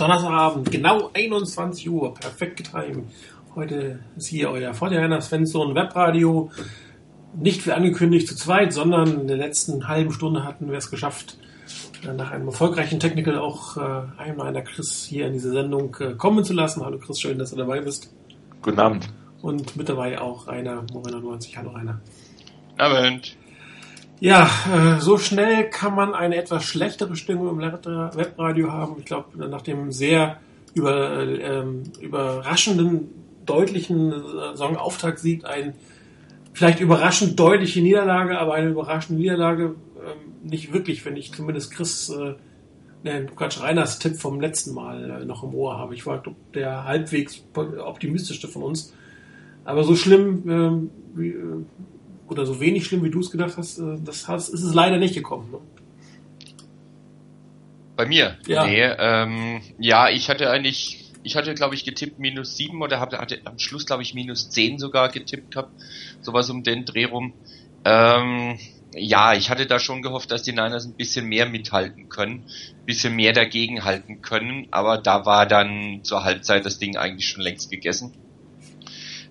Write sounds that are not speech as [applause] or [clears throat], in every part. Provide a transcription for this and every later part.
Donnerstagabend, genau 21 Uhr, perfekt getimt. Heute ist hier euer Fortnite Svensson Webradio. Nicht wie angekündigt zu zweit, sondern in der letzten halben Stunde hatten wir es geschafft, äh, nach einem erfolgreichen Technical auch äh, einmal einer Chris hier in diese Sendung äh, kommen zu lassen. Hallo Chris, schön, dass du dabei bist. Guten Abend. Und mit dabei auch Rainer Morena 90. Hallo Rainer. Abend. Ja, äh, so schnell kann man eine etwas schlechtere Stimmung im Webradio haben. Ich glaube, nach dem sehr über, ähm, überraschenden, deutlichen äh, Songauftakt-Sieg ein vielleicht überraschend deutliche Niederlage, aber eine überraschende Niederlage ähm, nicht wirklich, wenn ich zumindest Chris, äh, ne, Quatsch, Reiners Tipp vom letzten Mal äh, noch im Ohr habe. Ich war der halbwegs optimistischste von uns. Aber so schlimm ähm, wie, äh, oder so wenig schlimm, wie du es gedacht hast, äh, das hast, ist es leider nicht gekommen. Ne? Bei mir? Ja. Nee, ähm, ja, ich hatte eigentlich, ich hatte glaube ich getippt minus sieben oder hatte, hatte am Schluss glaube ich minus zehn sogar getippt gehabt, sowas um den Dreh rum. Ähm, ja, ich hatte da schon gehofft, dass die Niners ein bisschen mehr mithalten können, ein bisschen mehr dagegen halten können, aber da war dann zur Halbzeit das Ding eigentlich schon längst gegessen.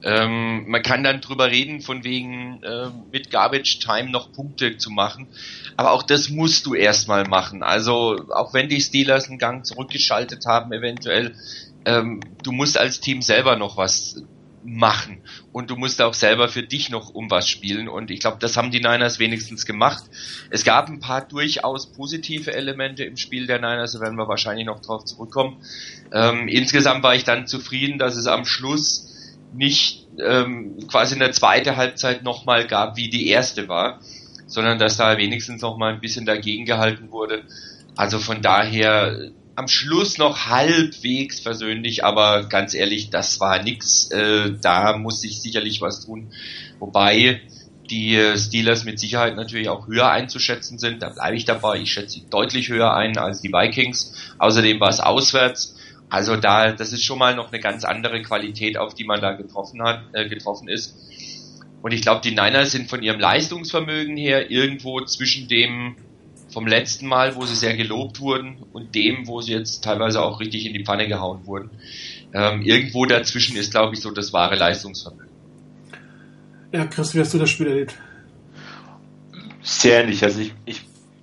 Ähm, man kann dann drüber reden, von wegen äh, mit Garbage Time noch Punkte zu machen. Aber auch das musst du erstmal machen. Also auch wenn die Steelers einen Gang zurückgeschaltet haben, eventuell, ähm, du musst als Team selber noch was machen und du musst auch selber für dich noch um was spielen und ich glaube, das haben die Niners wenigstens gemacht. Es gab ein paar durchaus positive Elemente im Spiel der Niners, da werden wir wahrscheinlich noch drauf zurückkommen. Ähm, insgesamt war ich dann zufrieden, dass es am Schluss nicht ähm, quasi eine zweite Halbzeit nochmal gab, wie die erste war, sondern dass da wenigstens nochmal ein bisschen dagegen gehalten wurde. Also von daher am Schluss noch halbwegs versöhnlich, aber ganz ehrlich, das war nix. Äh, da muss ich sicherlich was tun. Wobei die Steelers mit Sicherheit natürlich auch höher einzuschätzen sind. Da bleibe ich dabei. Ich schätze sie deutlich höher ein als die Vikings. Außerdem war es auswärts. Also da, das ist schon mal noch eine ganz andere Qualität, auf die man da getroffen hat, äh, getroffen ist. Und ich glaube, die Niners sind von ihrem Leistungsvermögen her irgendwo zwischen dem vom letzten Mal, wo sie sehr gelobt wurden, und dem, wo sie jetzt teilweise auch richtig in die Pfanne gehauen wurden. Ähm, irgendwo dazwischen ist, glaube ich, so das wahre Leistungsvermögen. Ja, Chris, wie hast du das Spiel erlebt? Sehr ähnlich. Also ich, ich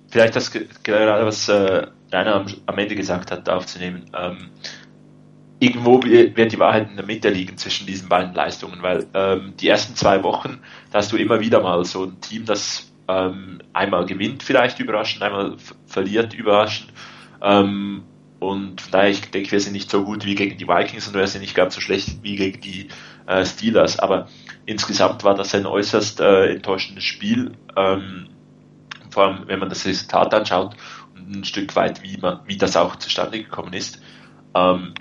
vielleicht das gerade, was äh, Rainer am, am Ende gesagt hat, aufzunehmen. Ähm, irgendwo wird die Wahrheit in der Mitte liegen zwischen diesen beiden Leistungen, weil ähm, die ersten zwei Wochen, da hast du immer wieder mal so ein Team, das ähm, einmal gewinnt, vielleicht überraschend, einmal verliert, überraschend. Ähm, und von daher, ich denke, wir sind nicht so gut wie gegen die Vikings und wir sind nicht ganz so schlecht wie gegen die äh, Steelers. Aber insgesamt war das ein äußerst äh, enttäuschendes Spiel. Ähm, vor allem, wenn man das Resultat anschaut ein Stück weit, wie, man, wie das auch zustande gekommen ist. Ähm,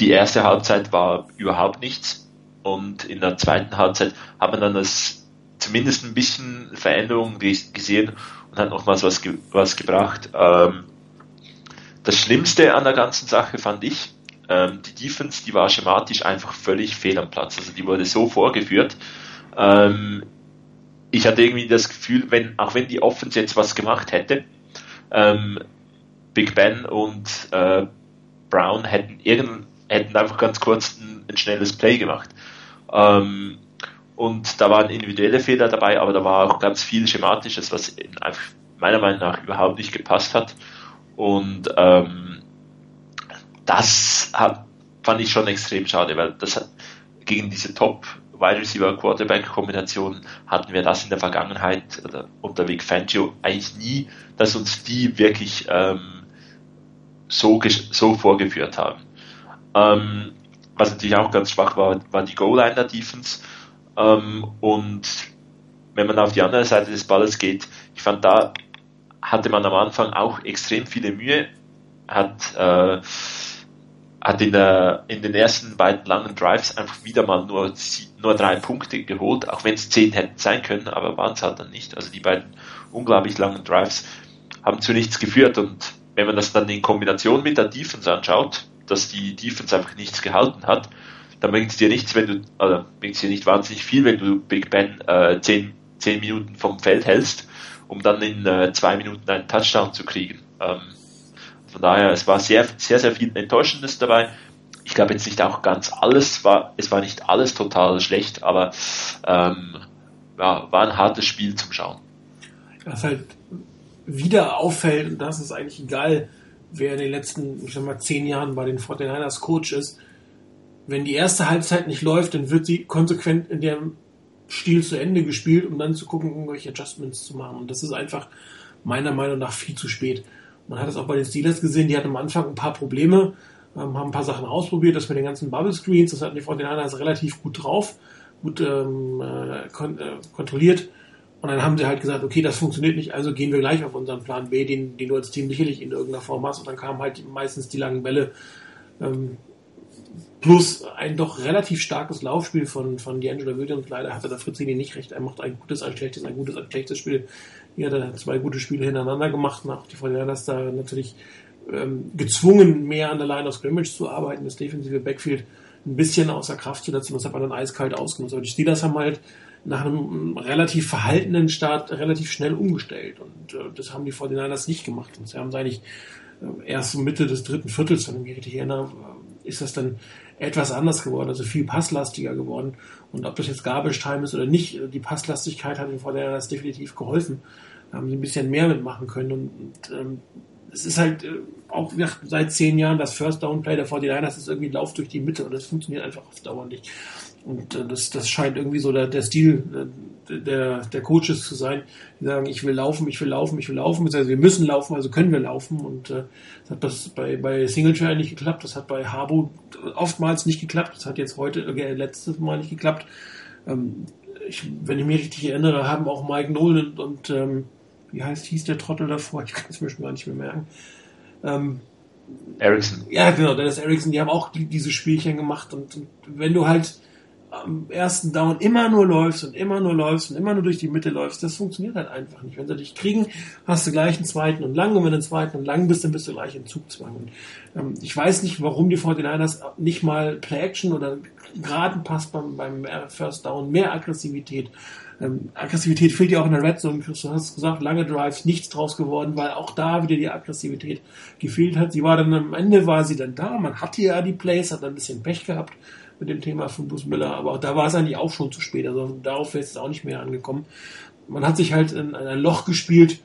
die erste Halbzeit war überhaupt nichts und in der zweiten Halbzeit hat man dann das zumindest ein bisschen Veränderung gesehen und hat nochmals was, ge was gebracht. Ähm, das Schlimmste an der ganzen Sache fand ich, ähm, die Defense, die war schematisch einfach völlig fehl am Platz. Also die wurde so vorgeführt. Ähm, ich hatte irgendwie das Gefühl, wenn, auch wenn die Offense jetzt was gemacht hätte, ähm, Big Ben und äh, Brown hätten irgend, hätten einfach ganz kurz ein, ein schnelles Play gemacht. Ähm, und da waren individuelle Fehler dabei, aber da war auch ganz viel Schematisches, was meiner Meinung nach überhaupt nicht gepasst hat. Und ähm, das hat, fand ich schon extrem schade, weil das hat gegen diese Top Wide Receiver Quarterback Kombination hatten wir das in der Vergangenheit oder unter Vic Fangio eigentlich nie, dass uns die wirklich ähm, so, so vorgeführt haben. Ähm, was natürlich auch ganz schwach war, war die Goal-Line der Defense. Ähm, und wenn man auf die andere Seite des Balles geht, ich fand, da hatte man am Anfang auch extrem viele Mühe, hat, äh, hat in, der, in den ersten beiden langen Drives einfach wieder mal nur, nur drei Punkte geholt, auch wenn es zehn hätten sein können, aber waren es halt dann nicht. Also die beiden unglaublich langen Drives haben zu nichts geführt und wenn man das dann in Kombination mit der Defense anschaut, dass die Defense einfach nichts gehalten hat, dann bringt es dir nichts, wenn du, also bringt es dir nicht wahnsinnig viel, wenn du Big Ben äh, zehn, zehn Minuten vom Feld hältst, um dann in äh, zwei Minuten einen Touchdown zu kriegen. Ähm, von daher, es war sehr, sehr, sehr viel Enttäuschendes dabei. Ich glaube jetzt nicht auch ganz alles, war, es war nicht alles total schlecht, aber ähm, ja, war ein hartes Spiel zum Schauen. Was halt wieder auffällt, und das ist eigentlich egal, wer in den letzten, ich sag mal, zehn Jahren bei den 49ers Coach ist, wenn die erste Halbzeit nicht läuft, dann wird sie konsequent in dem Stil zu Ende gespielt, um dann zu gucken, irgendwelche Adjustments zu machen. Und das ist einfach meiner Meinung nach viel zu spät. Man hat es auch bei den Steelers gesehen, die hatten am Anfang ein paar Probleme, ähm, haben ein paar Sachen ausprobiert, das mit den ganzen Bubble Screens, das hatten die 49ers relativ gut drauf, gut ähm, äh, kon äh, kontrolliert. Und dann haben sie halt gesagt, okay, das funktioniert nicht, also gehen wir gleich auf unseren Plan B, den, den du als Team sicherlich in irgendeiner Form hast. Und dann kamen halt meistens die langen Bälle. Ähm, plus ein doch relativ starkes Laufspiel von, von D'Angelo Williams. Leider hatte der Fritzini nicht recht. Er macht ein gutes, ein schlechtes, ein gutes, ein schlechtes Spiel. Hat er zwei gute Spiele hintereinander gemacht. Und auch die Fortinanders da natürlich ähm, gezwungen, mehr an der Line of Scrimmage zu arbeiten, das defensive Backfield ein bisschen außer Kraft zu setzen. Das hat man dann eiskalt ausgenutzt. Aber die Steelers haben halt nach einem relativ verhaltenen Start relativ schnell umgestellt. Und äh, das haben die 49ers nicht gemacht. Und sie haben es eigentlich äh, erst Mitte des dritten Viertels, wenn ich mich richtig erinnere, äh, ist das dann etwas anders geworden, also viel passlastiger geworden. Und ob das jetzt Garbage Time ist oder nicht, äh, die Passlastigkeit hat den 49ers definitiv geholfen. Da haben sie ein bisschen mehr mitmachen können. Und ähm, es ist halt äh, auch seit zehn Jahren das First Down Play der 49ers ist irgendwie Lauf durch die Mitte und das funktioniert einfach auf Dauer nicht. Und äh, das, das scheint irgendwie so der, der Stil äh, der, der Coaches zu sein, die sagen, ich will laufen, ich will laufen, ich will laufen, also wir müssen laufen, also können wir laufen. Und äh, das hat das bei, bei Singletary nicht geklappt, das hat bei Harbo oftmals nicht geklappt, das hat jetzt heute, äh, letztes Mal nicht geklappt. Ähm, ich, wenn ich mich richtig erinnere, haben auch Mike Nolan und, und ähm, wie heißt, hieß der Trottel davor, ich kann es mir schon gar nicht mehr merken. Ähm, Ericsson. Ja, genau, Dennis Ericsson, die haben auch die, diese Spielchen gemacht und, und wenn du halt am ersten Down immer nur läufst und immer nur läufst und immer nur durch die Mitte läufst, das funktioniert halt einfach nicht. Wenn sie dich kriegen, hast du gleich einen zweiten und lang und wenn du einen zweiten und lang bist, dann bist du gleich in Zugzwang. Und, ähm, ich weiß nicht, warum die 49ers nicht mal Play-Action oder geraden Pass beim, beim First Down mehr Aggressivität ähm, Aggressivität fehlt ja auch in der Red Zone. Du hast gesagt, lange Drives, nichts draus geworden, weil auch da wieder die Aggressivität gefehlt hat. Sie war dann am Ende war sie dann da. Man hatte ja die Plays, hat ein bisschen Pech gehabt mit dem Thema von Bruce Miller, aber auch da war es eigentlich auch schon zu spät. Also darauf wäre es auch nicht mehr angekommen. Man hat sich halt in, in ein Loch gespielt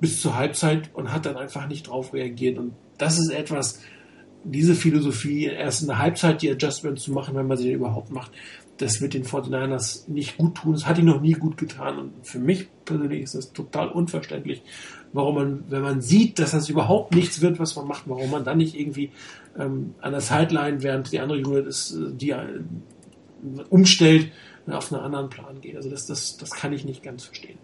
bis zur Halbzeit und hat dann einfach nicht drauf reagiert. Und das ist etwas, diese Philosophie, erst in der Halbzeit die Adjustments zu machen, wenn man sie überhaupt macht, das wird den 49ers nicht gut tun. Das hat ihn noch nie gut getan. Und für mich persönlich ist das total unverständlich, warum man, wenn man sieht, dass das überhaupt nichts wird, was man macht, warum man dann nicht irgendwie ähm, an der Sideline, während die andere Unit ist, äh, die äh, umstellt, äh, auf einen anderen Plan geht. Also das, das, das kann ich nicht ganz verstehen.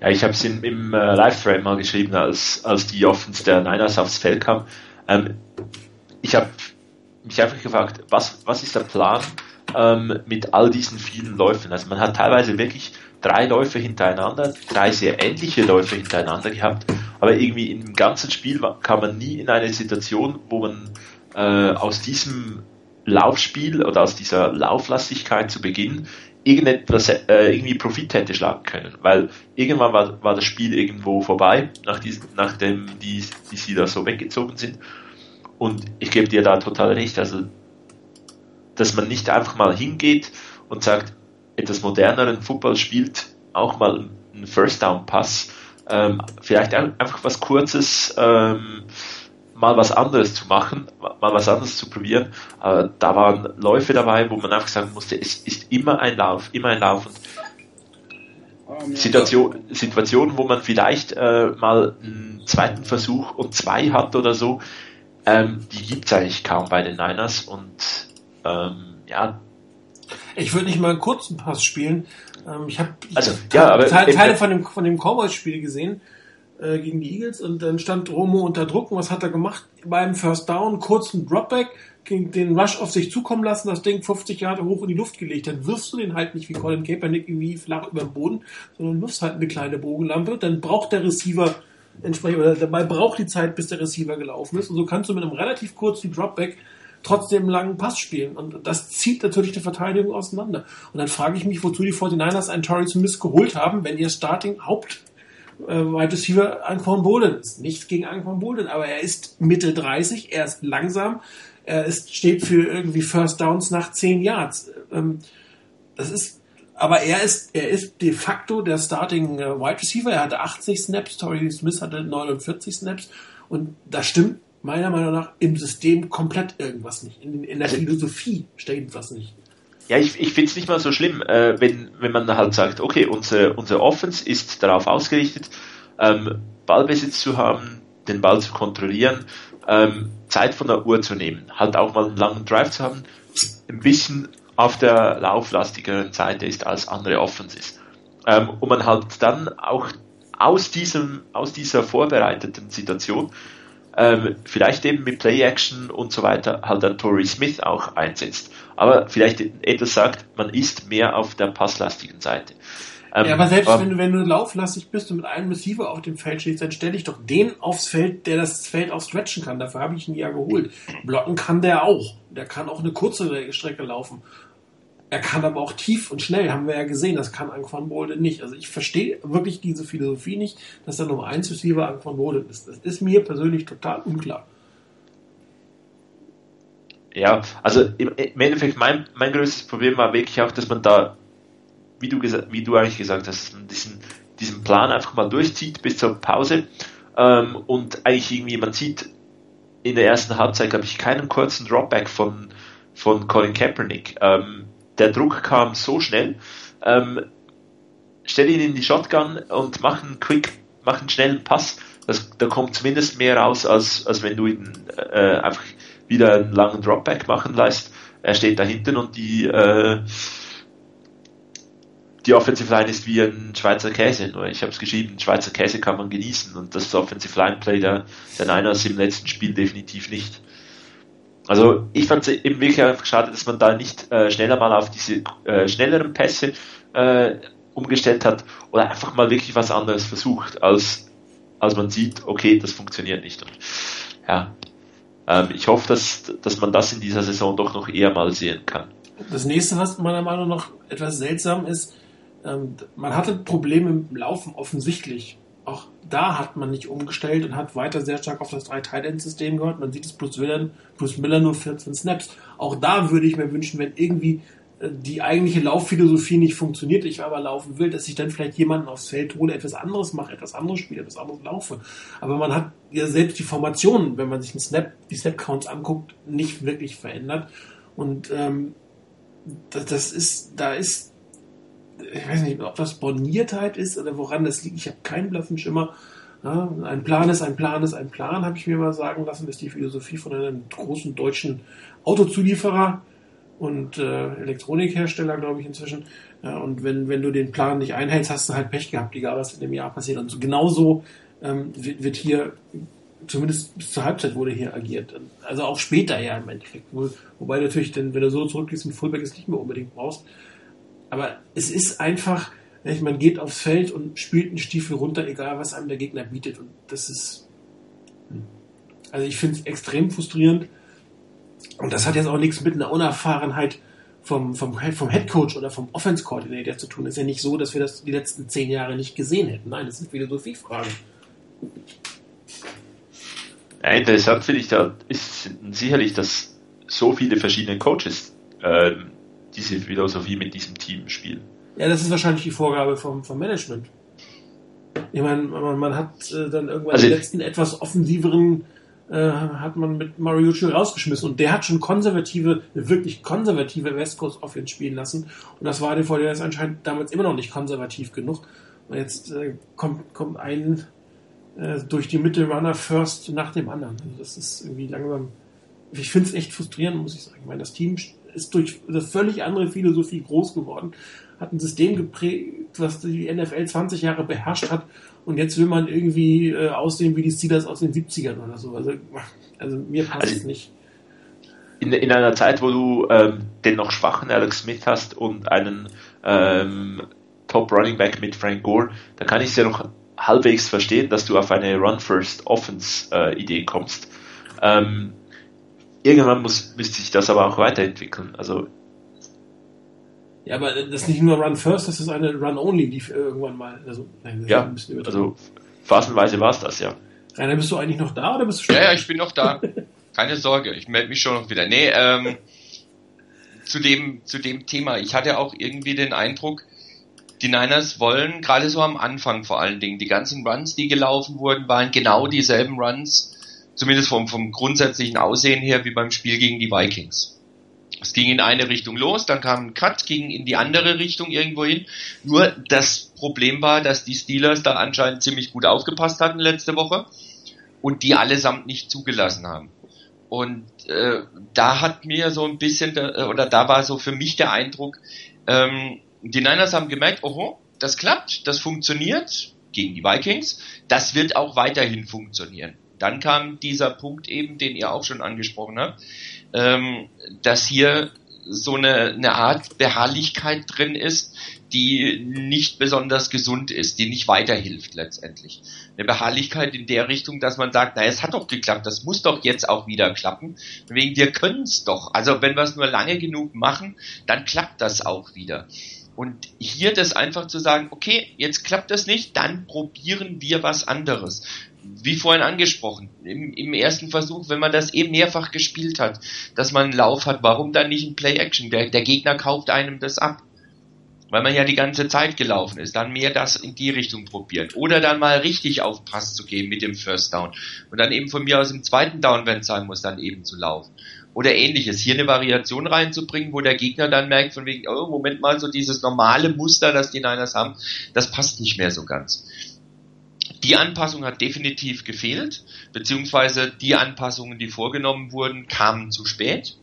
Ja, ich habe es im, im äh, Livestream mal geschrieben, als, als die Offens der Niners aufs Feld kam. Ähm, ich habe mich einfach gefragt, was, was ist der Plan ähm, mit all diesen vielen Läufen? Also man hat teilweise wirklich drei Läufe hintereinander, drei sehr ähnliche Läufe hintereinander gehabt, aber irgendwie im ganzen Spiel kam man nie in eine Situation, wo man äh, aus diesem Laufspiel oder aus dieser Lauflastigkeit zu Beginn irgendetwas äh, irgendwie Profit hätte schlagen können, weil irgendwann war, war das Spiel irgendwo vorbei, nach diesem, nachdem die, die sie da so weggezogen sind. Und ich gebe dir da total recht, also dass man nicht einfach mal hingeht und sagt, etwas moderneren Football spielt auch mal einen First Down Pass, ähm, vielleicht einfach was Kurzes, ähm, mal was anderes zu machen, mal was anderes zu probieren. Äh, da waren Läufe dabei, wo man einfach sagen musste, es ist immer ein Lauf, immer ein Lauf. Und Situation, Situationen, wo man vielleicht äh, mal einen zweiten Versuch und zwei hat oder so, ähm, die gibt es eigentlich kaum bei den Niners und ähm, ja. Ich würde nicht mal einen kurzen Pass spielen. Ähm, ich habe also, ja, Teile, Teile von dem, von dem Cowboys-Spiel gesehen äh, gegen die Eagles und dann stand Romo unter Druck und was hat er gemacht? Beim First Down kurzen Dropback, den Rush auf sich zukommen lassen, das Ding 50 Jahre hoch in die Luft gelegt. Dann wirfst du den halt nicht wie Colin Kaepernick irgendwie flach über den Boden, sondern wirfst halt eine kleine Bogenlampe. Dann braucht der Receiver entsprechend, oder dabei braucht die Zeit, bis der Receiver gelaufen ist. Und so kannst du mit einem relativ kurzen Dropback trotzdem einen langen Pass spielen. Und das zieht natürlich die Verteidigung auseinander. Und dann frage ich mich, wozu die 49ers einen Torrey Smith geholt haben, wenn ihr Starting Haupt äh, Wide Receiver Anquan Bolden ist. Nichts gegen Anquan Bolden, aber er ist Mitte 30, er ist langsam, er ist, steht für irgendwie First Downs nach 10 Yards. Ähm, das ist, aber er ist, er ist de facto der Starting äh, Wide Receiver. Er hatte 80 Snaps, Torrey Smith hatte 49 Snaps und das stimmt meiner Meinung nach im System komplett irgendwas nicht. In, in der Philosophie stimmt was nicht. Ja, ich, ich finde es nicht mal so schlimm, äh, wenn, wenn man halt sagt, okay, unsere, unsere Offense ist darauf ausgerichtet, ähm, Ballbesitz zu haben, den Ball zu kontrollieren, ähm, Zeit von der Uhr zu nehmen, halt auch mal einen langen Drive zu haben, ein bisschen auf der lauflastigeren Seite ist als andere Offenses. Ähm, und man halt dann auch aus diesem, aus dieser vorbereiteten Situation ähm, vielleicht eben mit Play-Action und so weiter halt dann Torrey Smith auch einsetzt. Aber vielleicht etwas sagt, man ist mehr auf der passlastigen Seite. Ähm, ja, aber selbst aber, wenn du, wenn du lauflastig bist und mit einem Receiver auf dem Feld stehst, dann stelle ich doch den aufs Feld, der das Feld auch stretchen kann. Dafür habe ich ihn ja geholt. Blocken kann der auch. Der kann auch eine kurze Strecke laufen. Er kann aber auch tief und schnell, haben wir ja gesehen, das kann Anquan Bolden nicht. Also ich verstehe wirklich diese Philosophie nicht, dass der Nummer 1 Receiver Anquan Bolden ist. Das ist mir persönlich total unklar. Ja, also im, im Endeffekt mein, mein größtes Problem war wirklich auch, dass man da, wie du, wie du eigentlich gesagt hast, diesen, diesen Plan einfach mal durchzieht bis zur Pause ähm, und eigentlich irgendwie, man sieht in der ersten Halbzeit, glaube ich, keinen kurzen Dropback von, von Colin Kaepernick. Ähm, der Druck kam so schnell. Ähm, stell ihn in die Shotgun und mach einen quick, mach einen schnellen Pass. Das, da kommt zumindest mehr raus, als, als wenn du ihn äh, einfach wieder einen langen Dropback machen lässt. Er steht da hinten und die, äh, die Offensive Line ist wie ein Schweizer Käse. Nur ich habe es geschrieben, Schweizer Käse kann man genießen und das Offensive Line Play der, der Niners im letzten Spiel definitiv nicht. Also ich fand es eben wirklich einfach schade, dass man da nicht äh, schneller mal auf diese äh, schnelleren Pässe äh, umgestellt hat oder einfach mal wirklich was anderes versucht, als, als man sieht, okay, das funktioniert nicht. Und, ja, ähm, ich hoffe, dass, dass man das in dieser Saison doch noch eher mal sehen kann. Das nächste, was meiner Meinung nach etwas seltsam ist, ähm, man hatte Probleme im Laufen offensichtlich auch da hat man nicht umgestellt und hat weiter sehr stark auf das 3 tight system gehört. Man sieht es plus Miller, plus Miller nur 14 Snaps. Auch da würde ich mir wünschen, wenn irgendwie die eigentliche Laufphilosophie nicht funktioniert, ich aber laufen will, dass ich dann vielleicht jemanden aufs Feld hole, etwas anderes mache, etwas anderes spiele, etwas anderes laufe. Aber man hat ja selbst die Formationen, wenn man sich den Snap, die Snap-Counts anguckt, nicht wirklich verändert. Und ähm, das, das ist, da ist ich weiß nicht, ob das Borniertheit ist oder woran das liegt. Ich habe keinen blassen Schimmer. Ja, ein Plan ist ein Plan ist ein Plan, habe ich mir mal sagen lassen, ist die Philosophie von einem großen deutschen Autozulieferer und äh, Elektronikhersteller, glaube ich, inzwischen. Ja, und wenn, wenn du den Plan nicht einhältst, hast du halt Pech gehabt, egal was in dem Jahr passiert. Und so, genauso ähm, wird, wird hier, zumindest bis zur Halbzeit wurde hier agiert. Also auch später ja im Endeffekt. Wo, wobei natürlich, denn, wenn du so zurückgehst, ein Fullback es nicht mehr unbedingt brauchst. Aber es ist einfach, man geht aufs Feld und spielt einen Stiefel runter, egal was einem der Gegner bietet. Und das ist, hm. also ich finde es extrem frustrierend. Und das hat jetzt auch nichts mit einer Unerfahrenheit vom, vom, vom Head Coach oder vom Offense Coordinator zu tun. Es ist ja nicht so, dass wir das die letzten zehn Jahre nicht gesehen hätten. Nein, das sind Philosophiefragen. Ja, interessant finde ich da ist sicherlich, dass so viele verschiedene Coaches ähm, diese Philosophie mit diesem Team spielen. Ja, das ist wahrscheinlich die Vorgabe vom, vom Management. Ich meine, man, man hat äh, dann irgendwann also, den letzten etwas offensiveren äh, hat man mit Mariucci rausgeschmissen und der hat schon konservative, wirklich konservative West Coast Offense spielen lassen und das war den Vorteil anscheinend damals immer noch nicht konservativ genug. Und jetzt äh, kommt, kommt ein äh, durch die Mitte Runner First nach dem anderen. Also das ist irgendwie langsam. Ich finde es echt frustrierend, muss ich sagen. Ich meine, das Team ist durch eine völlig andere Philosophie groß geworden, hat ein System geprägt, was die NFL 20 Jahre beherrscht hat und jetzt will man irgendwie äh, aussehen wie die Steelers aus den 70ern oder so. Also, also mir passt also, es nicht. In, in, einer Zeit, wo du ähm, den noch schwachen Alex Smith hast und einen ähm, Top Running Back mit Frank Gore, da kann ich es ja noch halbwegs verstehen, dass du auf eine Run-First-Offense-Idee äh, kommst. Ähm, irgendwann muss, müsste sich das aber auch weiterentwickeln. Also Ja, aber das ist nicht nur Run First, das ist eine Run Only, die irgendwann mal. Also, nein, ja, also phasenweise war es das, ja. Rainer, bist du eigentlich noch da oder bist du schon? Ja, ja, ich bin noch da. [laughs] Keine Sorge, ich melde mich schon noch wieder. Nee, ähm, zu dem, zu dem Thema. Ich hatte auch irgendwie den Eindruck, die Niners wollen, gerade so am Anfang vor allen Dingen, die ganzen Runs, die gelaufen wurden, waren genau dieselben Runs, zumindest vom, vom grundsätzlichen Aussehen her, wie beim Spiel gegen die Vikings. Es ging in eine Richtung los, dann kam ein Cut, ging in die andere Richtung irgendwo hin. Nur das Problem war, dass die Steelers da anscheinend ziemlich gut aufgepasst hatten letzte Woche und die allesamt nicht zugelassen haben. Und äh, da hat mir so ein bisschen, oder da war so für mich der Eindruck, ähm, die Niners haben gemerkt, oho, das klappt, das funktioniert gegen die Vikings, das wird auch weiterhin funktionieren. Dann kam dieser Punkt eben, den ihr auch schon angesprochen habt, ähm, dass hier so eine, eine Art Beharrlichkeit drin ist, die nicht besonders gesund ist, die nicht weiterhilft letztendlich. Eine Beharrlichkeit in der Richtung, dass man sagt, naja, es hat doch geklappt, das muss doch jetzt auch wieder klappen. Wegen wir können es doch. Also wenn wir es nur lange genug machen, dann klappt das auch wieder. Und hier das einfach zu sagen, okay, jetzt klappt das nicht, dann probieren wir was anderes. Wie vorhin angesprochen, im, im ersten Versuch, wenn man das eben mehrfach gespielt hat, dass man einen Lauf hat, warum dann nicht ein Play-Action? Der, der Gegner kauft einem das ab weil man ja die ganze Zeit gelaufen ist, dann mehr das in die Richtung probieren. Oder dann mal richtig auf Pass zu gehen mit dem First Down. Und dann eben von mir aus im zweiten Down, wenn es sein muss, dann eben zu laufen oder ähnliches. Hier eine Variation reinzubringen, wo der Gegner dann merkt, von wegen, oh, Moment mal, so dieses normale Muster, das die Niners haben, das passt nicht mehr so ganz. Die Anpassung hat definitiv gefehlt, beziehungsweise die Anpassungen, die vorgenommen wurden, kamen zu spät.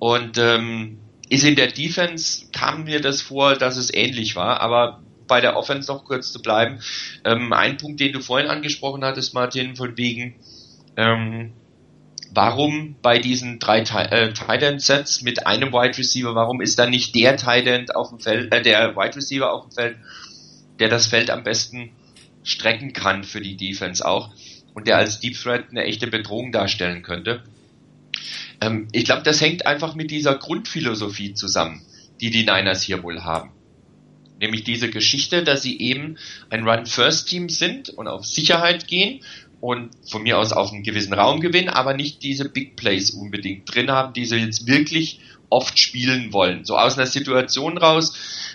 Und ähm, ist in der Defense, kam mir das vor, dass es ähnlich war, aber bei der Offense noch kurz zu bleiben. Ähm, ein Punkt, den du vorhin angesprochen hattest, Martin, von wegen, ähm, warum bei diesen drei äh, End Sets mit einem Wide Receiver, warum ist da nicht der Tight End auf dem Feld, äh, der Wide Receiver auf dem Feld, der das Feld am besten strecken kann für die Defense auch und der als Deep Threat eine echte Bedrohung darstellen könnte. Ähm, ich glaube, das hängt einfach mit dieser Grundphilosophie zusammen, die die Niners hier wohl haben. Nämlich diese Geschichte, dass sie eben ein Run-First-Team sind und auf Sicherheit gehen und von mir aus auf einen gewissen Raum gewinnen, aber nicht diese Big Plays unbedingt drin haben, die sie jetzt wirklich oft spielen wollen. So aus einer Situation raus,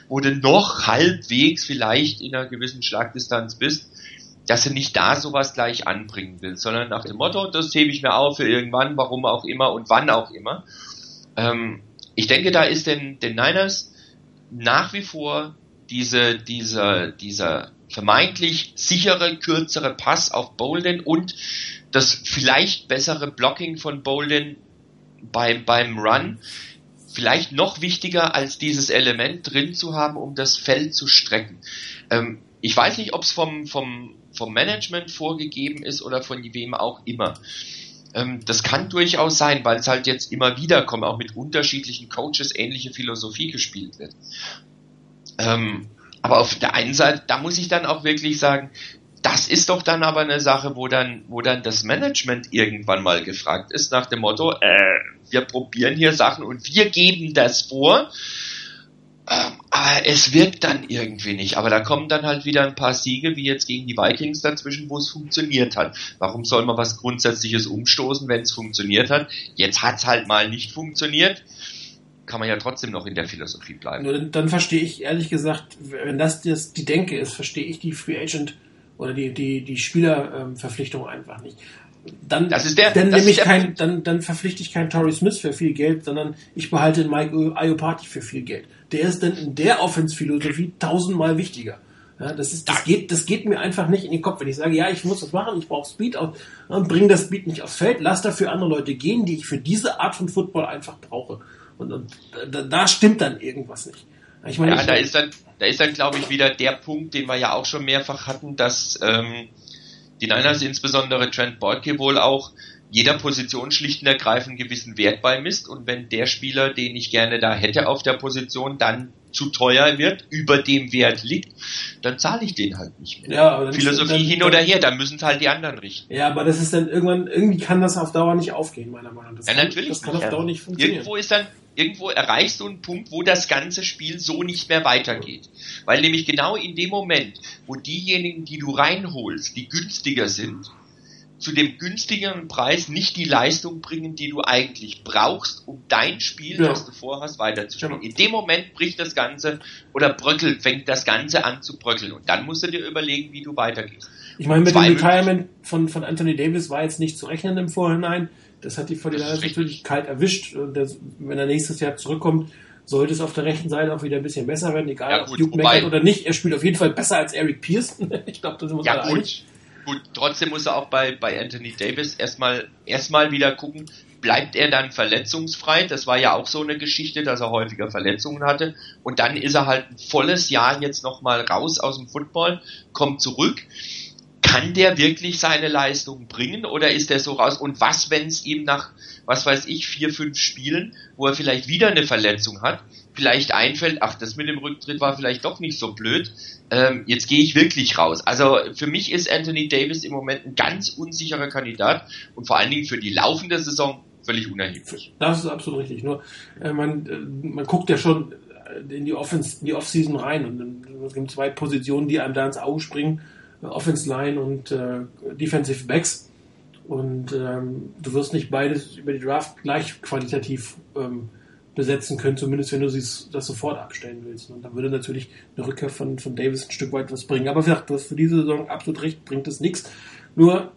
wo du noch halbwegs vielleicht in einer gewissen Schlagdistanz bist, dass du nicht da sowas gleich anbringen willst, sondern nach dem Motto, das hebe ich mir auf für irgendwann, warum auch immer und wann auch immer. Ähm, ich denke, da ist den, den Niners nach wie vor diese, dieser, dieser vermeintlich sichere, kürzere Pass auf Bolden und das vielleicht bessere Blocking von Bolden beim, beim Run vielleicht noch wichtiger als dieses Element drin zu haben, um das Feld zu strecken. Ähm, ich weiß nicht, ob es vom, vom, vom Management vorgegeben ist oder von wem auch immer. Ähm, das kann durchaus sein, weil es halt jetzt immer wieder kommt, auch mit unterschiedlichen Coaches ähnliche Philosophie gespielt wird. Ähm, aber auf der einen Seite, da muss ich dann auch wirklich sagen, das ist doch dann aber eine Sache, wo dann, wo dann das Management irgendwann mal gefragt ist, nach dem Motto, äh, wir probieren hier Sachen und wir geben das vor. Ähm, aber es wirkt dann irgendwie nicht. Aber da kommen dann halt wieder ein paar Siege, wie jetzt gegen die Vikings dazwischen, wo es funktioniert hat. Warum soll man was Grundsätzliches umstoßen, wenn es funktioniert hat? Jetzt hat es halt mal nicht funktioniert kann man ja trotzdem noch in der Philosophie bleiben. Dann, verstehe ich ehrlich gesagt, wenn das, das die Denke ist, verstehe ich die Free Agent oder die, die, die Spielerverpflichtung einfach nicht. Dann, das ist der, dann nehme ich kein, dann, dann verpflichte ich keinen Torrey Smith für viel Geld, sondern ich behalte Mike Iopati für viel Geld. Der ist dann in der Offense-Philosophie tausendmal wichtiger. Ja, das, ist, das, geht, das geht mir einfach nicht in den Kopf. Wenn ich sage, ja, ich muss das machen, ich brauche Speed und bringe das Speed nicht aufs Feld, lass dafür andere Leute gehen, die ich für diese Art von Football einfach brauche. Und, und da, da, stimmt dann irgendwas nicht. Ich meine, ja, da ist dann, da ist dann, glaube ich, wieder der Punkt, den wir ja auch schon mehrfach hatten, dass ähm, die Niners, insbesondere Trent Boydke, wohl auch jeder Position schlicht und ergreifend gewissen Wert beimisst und wenn der Spieler, den ich gerne da hätte auf der Position, dann zu teuer wird, über dem Wert liegt, dann zahle ich den halt nicht mehr. Ja, aber dann Philosophie dann, hin oder her, dann müssen es halt die anderen richten. Ja, aber das ist dann irgendwann, irgendwie kann das auf Dauer nicht aufgehen, meiner Meinung nach. Das Ja, kann, natürlich Das kann nicht, auf. Dauer nicht funktionieren. Irgendwo ist dann, irgendwo erreichst du einen Punkt, wo das ganze Spiel so nicht mehr weitergeht. Weil nämlich genau in dem Moment, wo diejenigen, die du reinholst, die günstiger sind, zu dem günstigeren Preis nicht die Leistung bringen, die du eigentlich brauchst, um dein Spiel, Ja. das du vorhast, weiterzuspielen. Genau. In dem Moment bricht das Ganze oder bröckelt, fängt das Ganze an zu bröckeln. Und dann musst du dir überlegen, wie du weitergehst. Ich meine, mit dem Retirement von, von Anthony Davis war jetzt nicht zu rechnen im Vorhinein. Das hat die Das 49ers ist richtig. natürlich kalt erwischt. Und das, wenn er nächstes Jahr zurückkommt, sollte es auf der rechten Seite auch wieder ein bisschen besser werden, egal Ja, ob gut, Duke wobei- meckert oder nicht. Er spielt auf jeden Fall besser als Eric Pierce. [laughs] ich glaube, da sind wir Ja, alle einig. gut. Gut, trotzdem muss er auch bei, bei Anthony Davis erstmal, erstmal wieder gucken, bleibt er dann verletzungsfrei? Das war ja auch so eine Geschichte, dass er häufiger Verletzungen hatte. Und dann ist er halt ein volles Jahr jetzt nochmal raus aus dem Football, kommt zurück. Kann der wirklich seine Leistung bringen oder ist der so raus? Und was, wenn es ihm nach, was weiß ich, vier, fünf Spielen, wo er vielleicht wieder eine Verletzung hat, vielleicht einfällt, ach, das mit dem Rücktritt war vielleicht doch nicht so blöd, ähm, jetzt gehe ich wirklich raus. Also für mich ist Anthony Davis im Moment ein ganz unsicherer Kandidat und vor allen Dingen für die laufende Saison völlig unerheblich. Das ist absolut richtig. Nur äh, man, äh, man guckt ja schon äh, in die Offense, in die Offseason rein und dann, es gibt zwei Positionen, die einem da ins Auge springen: äh, Offense Line und äh, Defensive Backs. Und ähm, du wirst nicht beides über die Draft gleich qualitativ ähm, besetzen können, zumindest wenn du sie das sofort abstellen willst. Und dann würde natürlich eine Rückkehr von, von Davis ein Stück weit was bringen. Aber wie gesagt, du hast für diese Saison absolut recht, bringt es nichts. Nur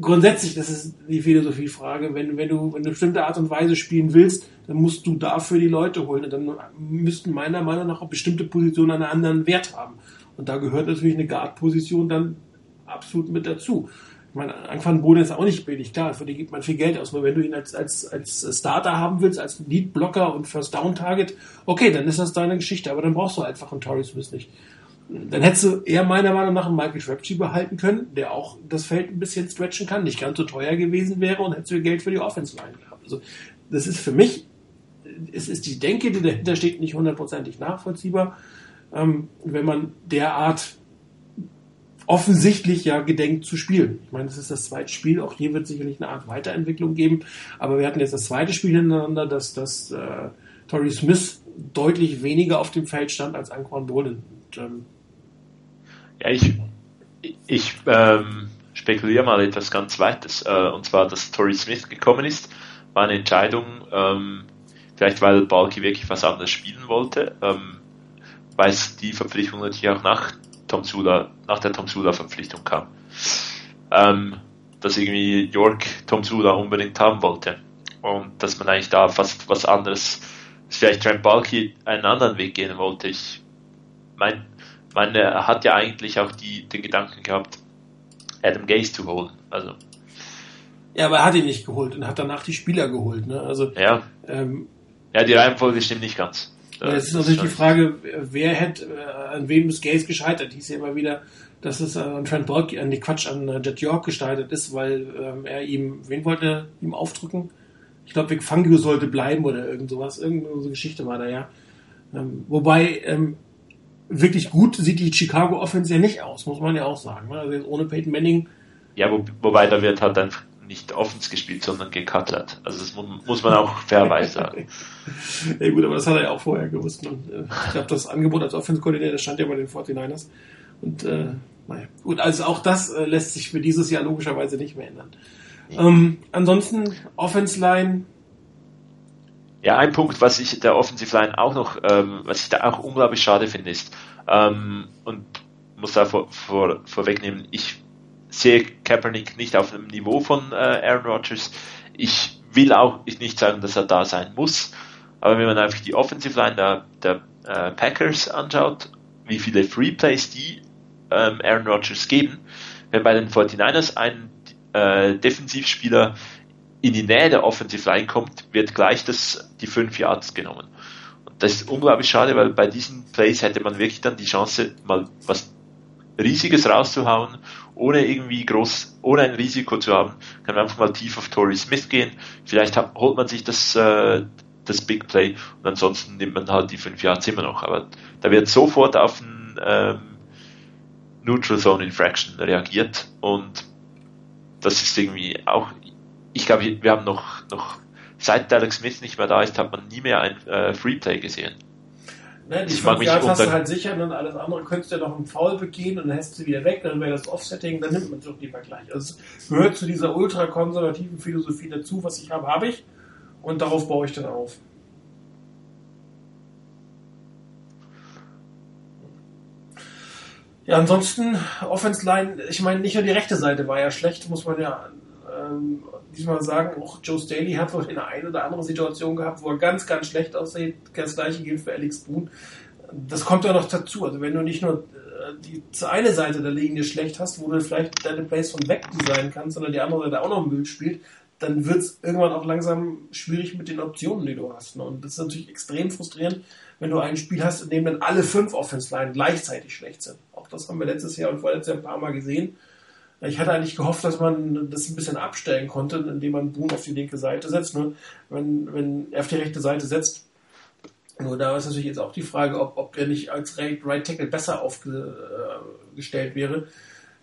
grundsätzlich, das ist die Philosophiefrage, wenn, wenn du wenn du bestimmte Art und Weise spielen willst, dann musst du dafür die Leute holen. Und dann müssten meiner Meinung nach auch bestimmte Positionen einen anderen Wert haben. Und da gehört natürlich eine Guard-Position dann absolut mit dazu. Ich meine, Anfang Boden ist auch nicht billig, klar, für die gibt man viel Geld aus. Nur wenn du ihn als, als, als Starter haben willst, als Lead-Blocker und First-Down-Target, okay, dann ist das deine Geschichte, aber dann brauchst du einfach einen Torrey Smith nicht. Dann hättest du eher meiner Meinung nach einen Michael Crabtree behalten können, der auch das Feld ein bisschen stretchen kann, nicht ganz so teuer gewesen wäre und hättest du Geld für die Offense Line gehabt. Also, das ist für mich, es ist die Denke, die dahinter steht, nicht hundertprozentig nachvollziehbar. Ähm, wenn man derart offensichtlich ja gedenkt zu spielen. Ich meine, das ist das zweite Spiel, auch hier wird sicherlich eine Art Weiterentwicklung geben, aber wir hatten jetzt das zweite Spiel hintereinander, dass, dass äh, Torrey Smith deutlich weniger auf dem Feld stand als Anquan Bolin. Ähm, Ja, ich, ich ähm, spekuliere mal etwas ganz Weites. Äh, und zwar, dass Torrey Smith gekommen ist, war eine Entscheidung, ähm, vielleicht weil Balky wirklich was anderes spielen wollte, ähm, weil es die Verpflichtung natürlich auch nach Tom Sula, nach der Tom Sula Verpflichtung kam. Ähm, dass irgendwie York Tom Sula unbedingt haben wollte. Und dass man eigentlich da fast was anderes, dass vielleicht Trent Balky einen anderen Weg gehen wollte. Ich mein, meine, er hat ja eigentlich auch die, den Gedanken gehabt, Adam Gaze zu holen. Also, ja, aber er hat ihn nicht geholt und hat danach die Spieler geholt. Ne? Also, ja. ähm, Ja, die Reihenfolge stimmt nicht ganz. Ja, es ist natürlich die Frage, wer hätte, äh, an wem ist Gaze gescheitert? Hieß ja immer wieder, dass es an Trent Balky, an die Quatsch, an äh, Jet York gescheitert ist, weil ähm, er ihm, wen wollte er ihm aufdrücken? Ich glaube, Vic Fangio sollte bleiben oder irgend sowas. Irgendeine Geschichte war da ja. Ähm, wobei, ähm, wirklich gut sieht die Chicago Offense ja nicht aus, muss man ja auch sagen. ne? Also ohne Peyton Manning. Ja, wo, wobei da wird halt einfach nicht Offens gespielt, sondern gecuttert. Also das mu muss man auch fairerweise [laughs] sagen. ja gut, aber das hat er ja auch vorher gewusst. Und, äh, ich glaube, das Angebot als Offense-Koordinator stand ja bei den 49ers. Und äh, naja, gut, also auch das äh, lässt sich für dieses Jahr logischerweise nicht mehr ändern. Ähm, ansonsten Offense-Line, Ja, ein Punkt, was ich der Offensive Line auch noch, ähm, was ich da auch unglaublich schade finde, ist, ähm, und muss da vor, vor, vorwegnehmen, ich sehe Kaepernick nicht auf dem Niveau von äh, Aaron Rodgers. Ich will auch nicht sagen, dass er da sein muss, aber wenn man einfach die Offensive Line der, der äh, Packers anschaut, wie viele Free Plays die ähm, Aaron Rodgers geben, wenn bei den 49ers ein äh, Defensivspieler in die Nähe der Offensive Line kommt, wird gleich das, die 5 Yards genommen. Und das ist unglaublich schade, weil bei diesen Plays hätte man wirklich dann die Chance, mal was Riesiges rauszuhauen, ohne irgendwie groß, ohne ein Risiko zu haben, kann man einfach mal tief auf Torrey Smith gehen. Vielleicht holt man sich das, äh, das Big Play und ansonsten nimmt man halt die 5 Yards immer noch. Aber da wird sofort auf ein ähm, Neutral Zone Infraction reagiert und das ist irgendwie auch, ich glaube, wir haben noch, noch seit Alex Smith nicht mehr da ist, hat man nie mehr ein äh, Free Play gesehen. Ne, die fünf Yards hast du halt sicher und alles andere könntest du ja noch einen Foul begehen und dann hättest du wieder weg, dann wäre das Offsetting, dann nimmt man es doch lieber gleich. Also es gehört zu dieser ultrakonservativen Philosophie dazu, was ich habe, habe ich und darauf baue ich dann auf. Ja, ansonsten, Offense Line, ich meine, nicht nur die rechte Seite war ja schlecht, muss man ja ähm, diesmal sagen, auch Joe Staley hat wohl eine eine oder andere Situation gehabt, wo er ganz, ganz schlecht aussieht. Das gleiche gilt für Alex Boone. Das kommt ja noch dazu. Also wenn du nicht nur äh, die eine Seite der Linie schlecht hast, wo du vielleicht deine Plays von weg designen kannst, sondern die andere Seite auch noch Müll spielt, dann wird es irgendwann auch langsam schwierig mit den Optionen, die du hast. Ne? Und das ist natürlich extrem frustrierend, wenn du ein Spiel hast, in dem dann alle fünf Offense-Line gleichzeitig schlecht sind. Auch das haben wir letztes Jahr und vorletztes Jahr ein paar Mal gesehen. Ich hatte eigentlich gehofft, dass man das ein bisschen abstellen konnte, indem man Boone auf die linke Seite setzt. Nur wenn, wenn er auf die rechte Seite setzt, nur da ist natürlich jetzt auch die Frage, ob, ob er nicht als Right Tackle besser aufgestellt wäre.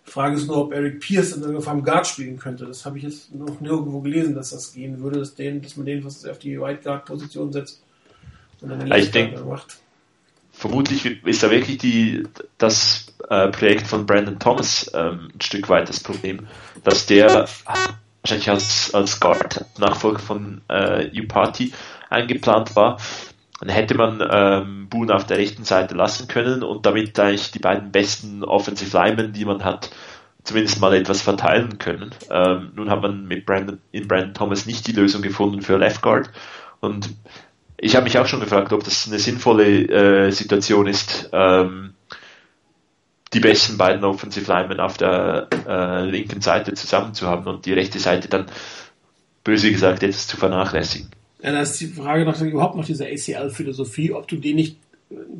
Die Frage ist nur, ob Eric Pierce in Form Guard spielen könnte. Das habe ich jetzt noch nirgendwo gelesen, dass das gehen würde, dass, den, dass man den was auf die Right Guard Position setzt und dann ich denke, macht vermutlich ist da wirklich die, das äh, Projekt von Brandon Thomas ähm, ein Stück weit das Problem, dass der wahrscheinlich als, als Guard Nachfolger von äh, eingeplant war. Dann hätte man ähm, Boone auf der rechten Seite lassen können und damit eigentlich die beiden besten Offensive Linemen, die man hat, zumindest mal etwas verteilen können. Ähm, nun hat man mit Brandon, in Brandon Thomas nicht die Lösung gefunden für Left Guard und ich habe mich auch schon gefragt, ob das eine sinnvolle äh, Situation ist, ähm, die besten beiden Offensive Linemen auf der äh, linken Seite zusammen zu haben und die rechte Seite dann, böse gesagt, etwas zu vernachlässigen. Ja, da ist die Frage noch überhaupt noch diese ACL-Philosophie, ob du die nicht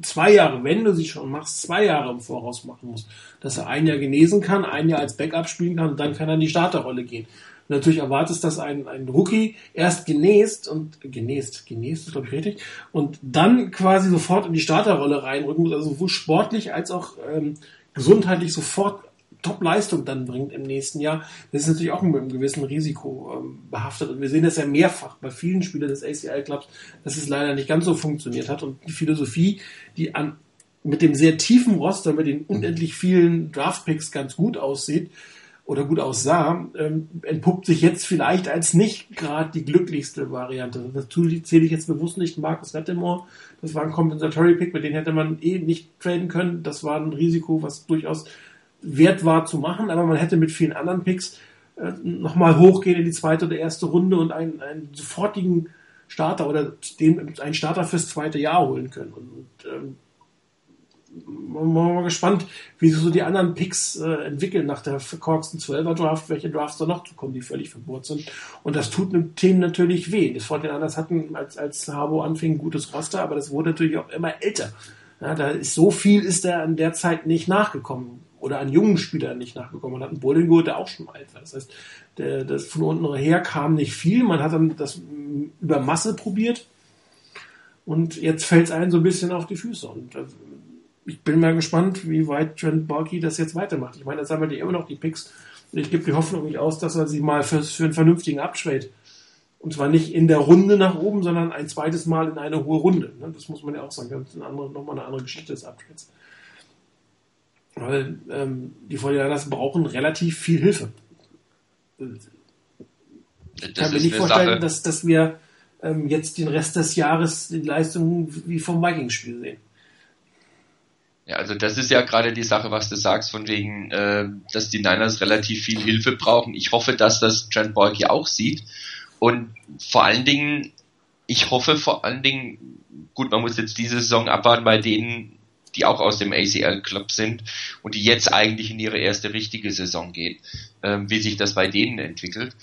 zwei Jahre, wenn du sie schon machst, zwei Jahre im Voraus machen musst. Dass er ein Jahr genesen kann, ein Jahr als Backup spielen kann und dann kann er in die Starterrolle gehen natürlich erwartest, dass ein, ein Rookie erst genäst und genäst, genäst ist glaube ich richtig, und dann quasi sofort in die Starterrolle reinrücken muss, also sowohl sportlich als auch ähm, gesundheitlich sofort Top-Leistung dann bringt im nächsten Jahr, das ist natürlich auch mit einem gewissen Risiko ähm, behaftet. Und wir sehen das ja mehrfach bei vielen Spielern des ACL-Clubs, dass es leider nicht ganz so funktioniert hat. Und die Philosophie, die an, mit dem sehr tiefen Roster, mit den unendlich vielen Draft-Picks ganz gut aussieht, oder gut aussah, ähm, entpuppt sich jetzt vielleicht als nicht gerade die glücklichste Variante. Dazu zähle ich jetzt bewusst nicht Marcus Lattimore. Das war ein Compensatory Pick, mit dem hätte man eh nicht traden können. Das war ein Risiko, was durchaus wert war zu machen, aber man hätte mit vielen anderen Picks äh, nochmal hochgehen in die zweite oder erste Runde und einen, einen sofortigen Starter oder den, einen Starter fürs zweite Jahr holen können. Und, ähm, mal gespannt, wie sich so die anderen Picks äh, entwickeln nach der verkorksten 12er Draft, welche Drafts da noch kommen, die völlig verbohrt sind. Und das tut einem Team natürlich weh. Das den anders hatten, als, als Harbo anfing, ein gutes Roster, aber das wurde natürlich auch immer älter. Ja, da ist so viel ist er an der Zeit nicht nachgekommen. Oder an jungen Spielern nicht nachgekommen. Man hat einen Bowling der auch schon alt war. Das heißt, der, das von unten her kam nicht viel. Man hat dann das über Masse probiert. Und jetzt fällt es einen so ein bisschen auf die Füße. Und äh, ich bin mal gespannt, wie weit Trent Balky das jetzt weitermacht. Ich meine, jetzt haben wir die immer noch die Picks. Und ich gebe die Hoffnung nicht aus, dass er sie mal für, für einen vernünftigen Uptrade und zwar nicht in der Runde nach oben, sondern ein zweites Mal in eine hohe Runde. Ne? Das muss man ja auch sagen. Das ist eine andere, nochmal eine andere Geschichte des Uptrades. Weil ähm, die Fortinanders brauchen relativ viel Hilfe. Ich kann mir nicht vorstellen, dass, dass wir ähm, jetzt den Rest des Jahres die Leistungen wie vom Vikings-Spiel sehen. Ja, also das ist ja gerade die Sache, was du sagst, von wegen, äh, dass die Niners relativ viel Hilfe brauchen. Ich hoffe, dass das Trent Boyke auch sieht. Und vor allen Dingen, ich hoffe vor allen Dingen, gut, man muss jetzt diese Saison abwarten bei denen, die auch aus dem ACL-Club sind und die jetzt eigentlich in ihre erste richtige Saison gehen, äh, wie sich das bei denen entwickelt.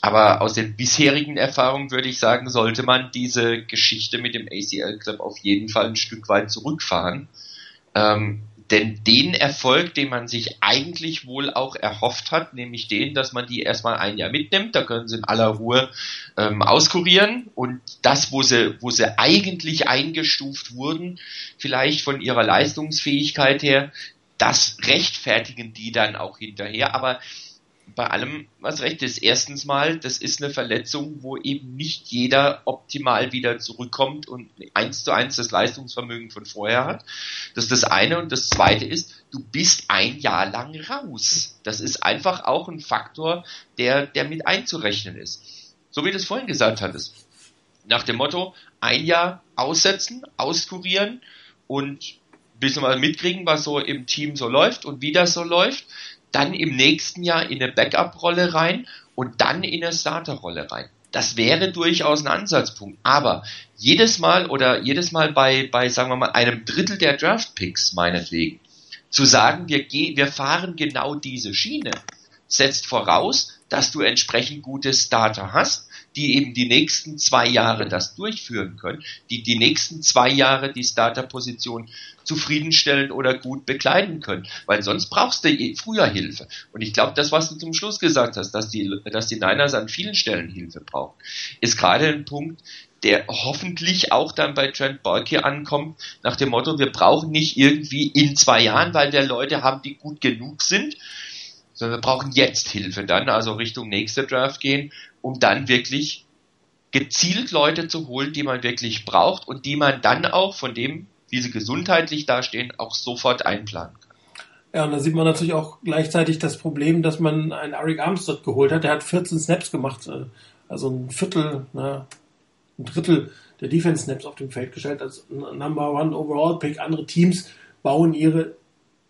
Aber aus den bisherigen Erfahrungen würde ich sagen, sollte man diese Geschichte mit dem ACL-Club auf jeden Fall ein Stück weit zurückfahren ähm, denn den Erfolg, den man sich eigentlich wohl auch erhofft hat, nämlich den, dass man die erstmal ein Jahr mitnimmt, da können sie in aller Ruhe ähm, auskurieren. Und das, wo sie, wo sie eigentlich eingestuft wurden, vielleicht von ihrer Leistungsfähigkeit her, das rechtfertigen die dann auch hinterher, aber bei allem was recht ist. Erstens mal, das ist eine Verletzung, wo eben nicht jeder optimal wieder zurückkommt und eins zu eins das Leistungsvermögen von vorher hat. Das ist das eine. Und das zweite ist, du bist ein Jahr lang raus. Das ist einfach auch ein Faktor, der, der mit einzurechnen ist. So wie du es vorhin gesagt hattest. Nach dem Motto, ein Jahr aussetzen, auskurieren und bisschen mal mitkriegen, was so im Team so läuft und wie das so läuft dann im nächsten Jahr in eine Backup-Rolle rein und dann in eine Starter-Rolle rein. Das wäre durchaus ein Ansatzpunkt. Aber jedes Mal oder jedes Mal bei, bei, sagen wir mal, einem Drittel der Draft-Picks meinetwegen, zu sagen, wir, wir fahren genau diese Schiene, setzt voraus, dass du entsprechend gute Starter hast, die eben die nächsten zwei Jahre das durchführen können, die die nächsten zwei Jahre die Starterposition zufriedenstellen oder gut bekleiden können. Weil sonst brauchst du eh früher Hilfe. Und ich glaube, das, was du zum Schluss gesagt hast, dass die, dass die Niners an vielen Stellen Hilfe brauchen, ist gerade ein Punkt, der hoffentlich auch dann bei Trent Balky ankommt, nach dem Motto, wir brauchen nicht irgendwie in zwei Jahren, weil wir Leute haben, die gut genug sind, sondern wir brauchen jetzt Hilfe dann, also Richtung nächster Draft gehen, um dann wirklich gezielt Leute zu holen, die man wirklich braucht und die man dann auch von dem, wie sie gesundheitlich dastehen, auch sofort einplanen kann. Ja, und da sieht man natürlich auch gleichzeitig das Problem, dass man einen Eric Armstead geholt hat. Der hat 14 Snaps gemacht, äh, also ein Viertel, na, ein Drittel der Defense Snaps auf dem Feld gestellt als Number One Overall Pick. Andere Teams bauen ihre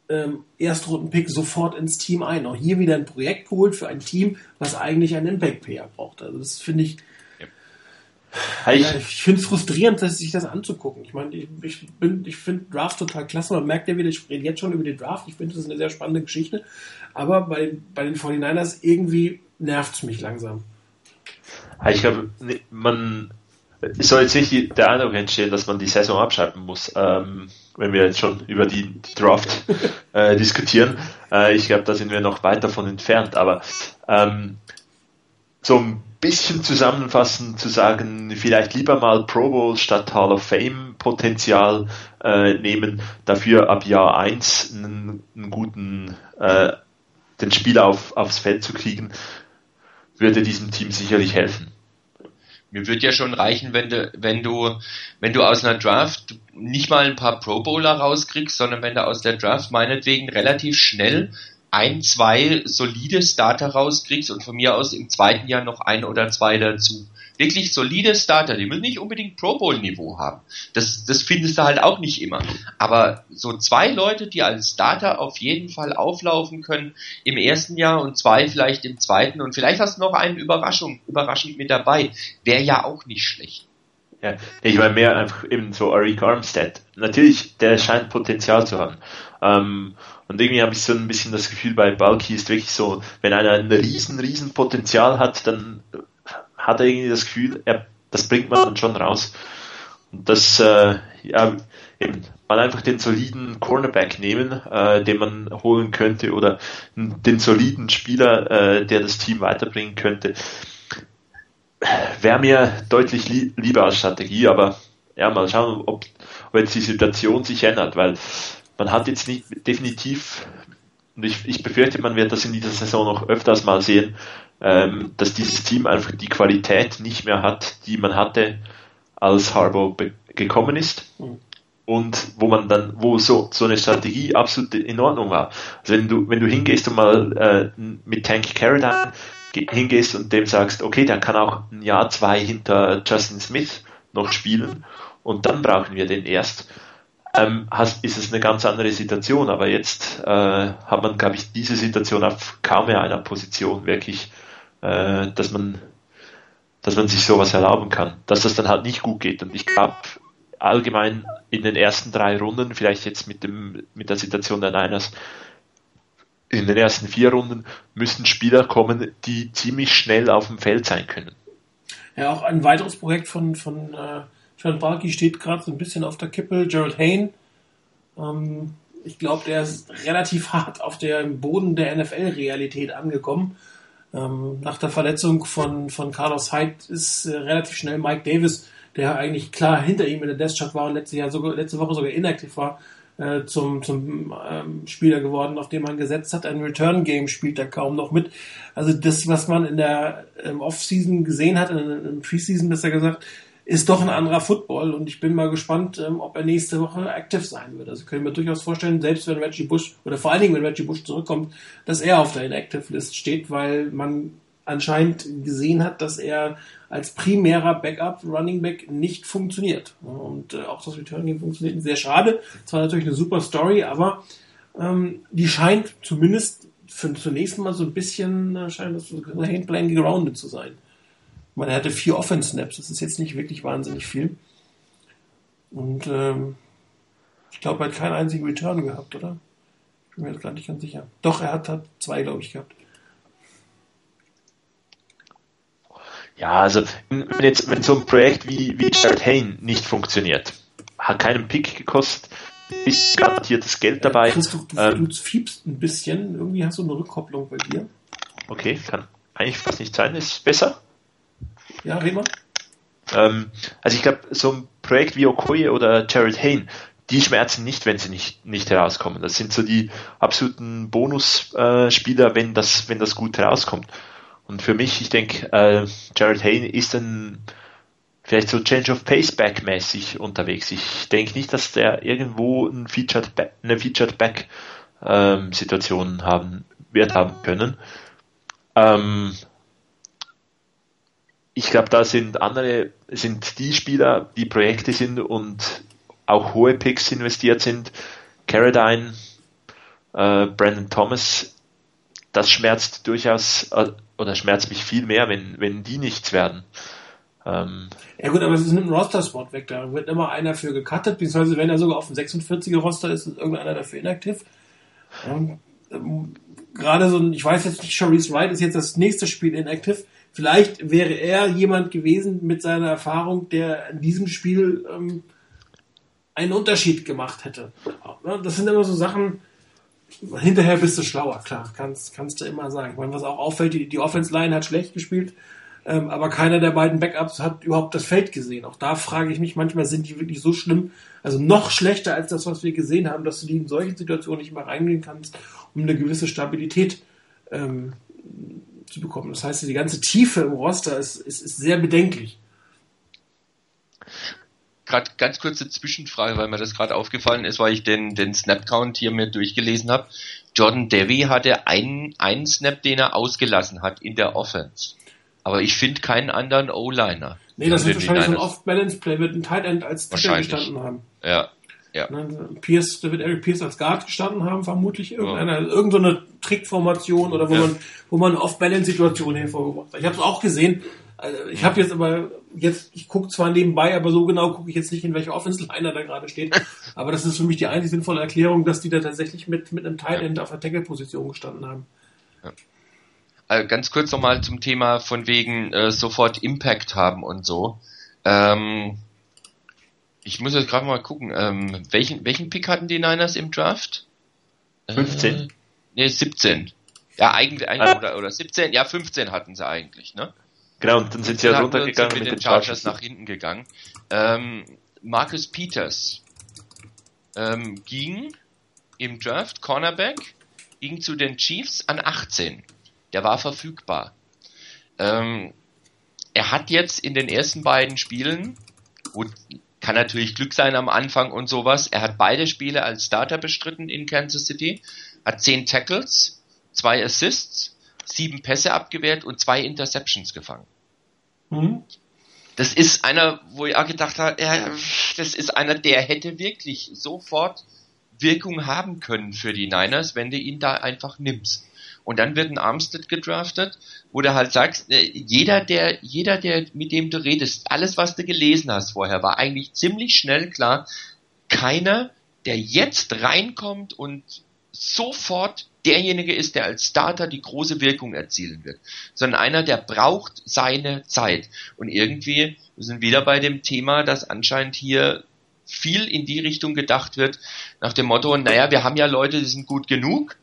ähm, Erstrunden-Pick sofort ins Team ein. Auch hier wieder ein Projekt geholt für ein Team, was eigentlich einen Impact-Player braucht. Also das finde ich ich, ja, ich finde es frustrierend, sich das anzugucken. Ich meine, ich, ich, ich finde Draft total klasse. Man merkt ja wieder, ich rede jetzt schon über den Draft. Ich finde, das ist eine sehr spannende Geschichte. Aber bei, bei den 49ers irgendwie nervt es mich langsam. Ich glaube, man es soll jetzt nicht der Eindruck entstehen, dass man die Saison abschalten muss, ähm, wenn wir jetzt schon über die, die Draft [laughs] äh, diskutieren. Äh, ich glaube, da sind wir noch weit davon entfernt. Aber ähm, so ein bisschen zusammenfassend zu sagen, vielleicht lieber mal Pro Bowl statt Hall of Fame Potenzial äh, nehmen, dafür ab Jahr 1 einen, einen guten, äh, den Spieler auf, aufs Feld zu kriegen, würde diesem Team sicherlich helfen. Mir würde ja schon reichen, wenn du, wenn du, wenn du aus einer Draft nicht mal ein paar Pro Bowler rauskriegst, sondern wenn du aus der Draft meinetwegen relativ schnell ein, zwei solide Starter rauskriegst und von mir aus im zweiten Jahr noch ein oder zwei dazu. Wirklich solide Starter, die müssen nicht unbedingt Pro Bowl Niveau haben. Das, das findest du halt auch nicht immer. Aber so zwei Leute, die als Starter auf jeden Fall auflaufen können im ersten Jahr und zwei vielleicht im zweiten und vielleicht hast du noch einen Überraschung, überraschend mit dabei, wäre ja auch nicht schlecht. Ja, ich meine mehr einfach eben so Eric Armstead. Natürlich, der scheint Potenzial zu haben. Ähm, und irgendwie habe ich so ein bisschen das Gefühl, bei Balki ist wirklich so, wenn einer ein riesen, riesen Potenzial hat, dann hat er irgendwie das Gefühl, er, das bringt man dann schon raus. Und das, äh, ja, eben, mal einfach den soliden Cornerback nehmen, äh, den man holen könnte, oder den soliden Spieler, äh, der das Team weiterbringen könnte, wäre mir deutlich li lieber als Strategie, aber ja, mal schauen, ob, ob jetzt die Situation sich ändert, weil man hat jetzt nicht definitiv, und ich, ich befürchte, man wird das in dieser Saison noch öfters mal sehen, ähm, dass dieses Team einfach die Qualität nicht mehr hat, die man hatte, als Harbour gekommen ist. Mhm. Und wo man dann, wo so, so eine Strategie absolut in Ordnung war. Also wenn du, wenn du hingehst und mal äh, mit Tank Carradine hingehst und dem sagst, okay, der kann auch ein Jahr, zwei hinter Justin Smith noch spielen und dann brauchen wir den erst ähm, hast, ist es eine ganz andere Situation. Aber jetzt äh, hat man, glaube ich, diese Situation auf kaum mehr einer Position wirklich, äh, dass man dass man sich sowas erlauben kann, dass das dann halt nicht gut geht. Und ich glaube, allgemein in den ersten drei Runden, vielleicht jetzt mit dem mit der Situation der Niners, in den ersten vier Runden müssen Spieler kommen, die ziemlich schnell auf dem Feld sein können. Ja, auch ein weiteres Projekt von, von äh, John Barkey steht gerade so ein bisschen auf der Kippe. Gerald Hain, ähm, ich glaube, der ist relativ [laughs] hart auf dem Boden der NFL-Realität angekommen. Ähm, nach der Verletzung von, von Carlos Hyde ist äh, relativ schnell Mike Davis, der eigentlich klar hinter ihm in der Death Chart war und letzte, Jahr sogar, letzte Woche sogar inaktiv war, äh, zum, zum ähm, Spieler geworden, auf den man gesetzt hat. Ein Return-Game spielt er kaum noch mit. Also das, was man in der ähm, Off-Season gesehen hat, in, in Preseason besser gesagt, ist doch ein anderer Football und ich bin mal gespannt, ähm, ob er nächste Woche aktiv sein wird. Also können wir durchaus vorstellen, selbst wenn Reggie Bush oder vor allen Dingen, wenn Reggie Bush zurückkommt, dass er auf der Inactive List steht, weil man anscheinend gesehen hat, dass er als primärer Backup Running Back nicht funktioniert. Und äh, auch das Return Game funktioniert sehr schade. Zwar natürlich eine super Story, aber ähm, die scheint zumindest für zunächst mal so ein bisschen äh, scheint das so Handplan geroundet zu sein. Man hatte vier Offense-Snaps, das ist jetzt nicht wirklich wahnsinnig viel. Und ähm, ich glaube, er hat keinen einzigen Return gehabt, oder? Ich bin mir jetzt gar nicht ganz sicher. Doch, er hat, hat zwei, glaube ich, gehabt. Ja, also wenn jetzt wenn so ein Projekt wie, wie Jared Hain nicht funktioniert, hat keinen Pick gekostet, ist garantiertes Geld dabei. Christoph, du, ähm, du fiebst ein bisschen, irgendwie hast du eine Rückkopplung bei dir. Okay, kann eigentlich fast nicht sein, ist besser. Ja, red mal. Ähm, also ich glaube, so ein Projekt wie Okoye oder Jared Hain, die schmerzen nicht, wenn sie nicht, nicht herauskommen. Das sind so die absoluten Bonusspieler, äh, wenn das, wenn das gut herauskommt. Und für mich, ich denke, äh, Jared Hain ist ein vielleicht so Change of Pace Back mäßig unterwegs. Ich denke nicht, dass der irgendwo ein Featured Back, eine Featured Back ähm, Situation haben wird haben können. Ähm, ich glaube, da sind andere, sind die Spieler, die Projekte sind und auch hohe Picks investiert sind. Caradine, äh, Brandon Thomas, das schmerzt durchaus äh, oder schmerzt mich viel mehr, wenn, wenn die nichts werden. Ähm, ja gut, aber es ist ein Roster-Spot weg, da wird immer einer für gecuttet, beziehungsweise wenn er sogar auf dem 46er Roster ist, ist irgendeiner dafür inaktiv. Ähm, ähm, Gerade so ein, ich weiß jetzt nicht, Sharice Wright ist jetzt das nächste Spiel inaktiv, Vielleicht wäre er jemand gewesen mit seiner Erfahrung, der in diesem Spiel ähm, einen Unterschied gemacht hätte. Das sind immer so Sachen, hinterher bist du schlauer, klar, kannst, kannst du immer sagen. Ich meine, was auch auffällt, die, die Offense-Line hat schlecht gespielt, ähm, aber keiner der beiden Backups hat überhaupt das Feld gesehen. Auch da frage ich mich manchmal, sind die wirklich so schlimm, also noch schlechter als das, was wir gesehen haben, dass du die in solchen Situationen nicht mehr reingehen kannst, um eine gewisse Stabilität ähm, zu bekommen. Das heißt, die ganze Tiefe im Roster ist, ist, ist sehr bedenklich. Gerade ganz kurze Zwischenfrage, weil mir das gerade aufgefallen ist, weil ich den, den Snap-Count hier mir durchgelesen habe. Jordan Devy hatte einen, einen Snap, den er ausgelassen hat in der Offense. Aber ich finde keinen anderen O-Liner. Nee, das wird wahrscheinlich so ein Off-Balance-Play mit einem Tight End als Titel gestanden haben. Ja, ja. Ne, Pierce, da wird Eric Pierce als Guard gestanden haben, vermutlich irgendeiner, ja. irgendeine Trickformation oder wo ja. man, wo man Off-Balance-Situation hervorgebracht hat. Ich habe es auch gesehen. Also ich habe jetzt aber jetzt, ich gucke zwar nebenbei, aber so genau gucke ich jetzt nicht, in welcher Offense-Liner da gerade steht. [laughs] aber das ist für mich die einzig sinnvolle Erklärung, dass die da tatsächlich mit, mit einem Tight End auf der Tackle-Position gestanden haben. Also ganz kurz nochmal zum Thema von wegen äh, sofort Impact haben und so. Ähm, ich muss jetzt gerade mal gucken, ähm, welchen, welchen Pick hatten die Niners im Draft? 15. Äh, nee, 17. Ja, eigentlich, eigentlich ah. oder, oder 17, ja, 15 hatten sie eigentlich, ne? Genau, und dann sind sie ja runtergegangen mit, mit den Chargers nach hinten gegangen. Ähm, Marcus Peters ähm, ging im Draft, Cornerback, ging zu den Chiefs an 18. Der war verfügbar. Ähm, er hat jetzt in den ersten beiden Spielen, wo kann natürlich Glück sein am Anfang und sowas. Er hat beide Spiele als Starter bestritten in Kansas City, hat zehn Tackles, zwei Assists, sieben Pässe abgewehrt und zwei Interceptions gefangen. Mhm. Das ist einer, wo ich auch gedacht habe, ja, das ist einer, der hätte wirklich sofort Wirkung haben können für die Niners, wenn du ihn da einfach nimmst. Und dann wird ein Armstead gedraftet, wo du halt sagst, äh, jeder, der, jeder, der, mit dem du redest, alles, was du gelesen hast vorher, war eigentlich ziemlich schnell klar, keiner, der jetzt reinkommt und sofort derjenige ist, der als Starter die große Wirkung erzielen wird, sondern einer, der braucht seine Zeit. Und irgendwie wir sind wieder bei dem Thema, dass anscheinend hier viel in die Richtung gedacht wird, nach dem Motto, naja, wir haben ja Leute, die sind gut genug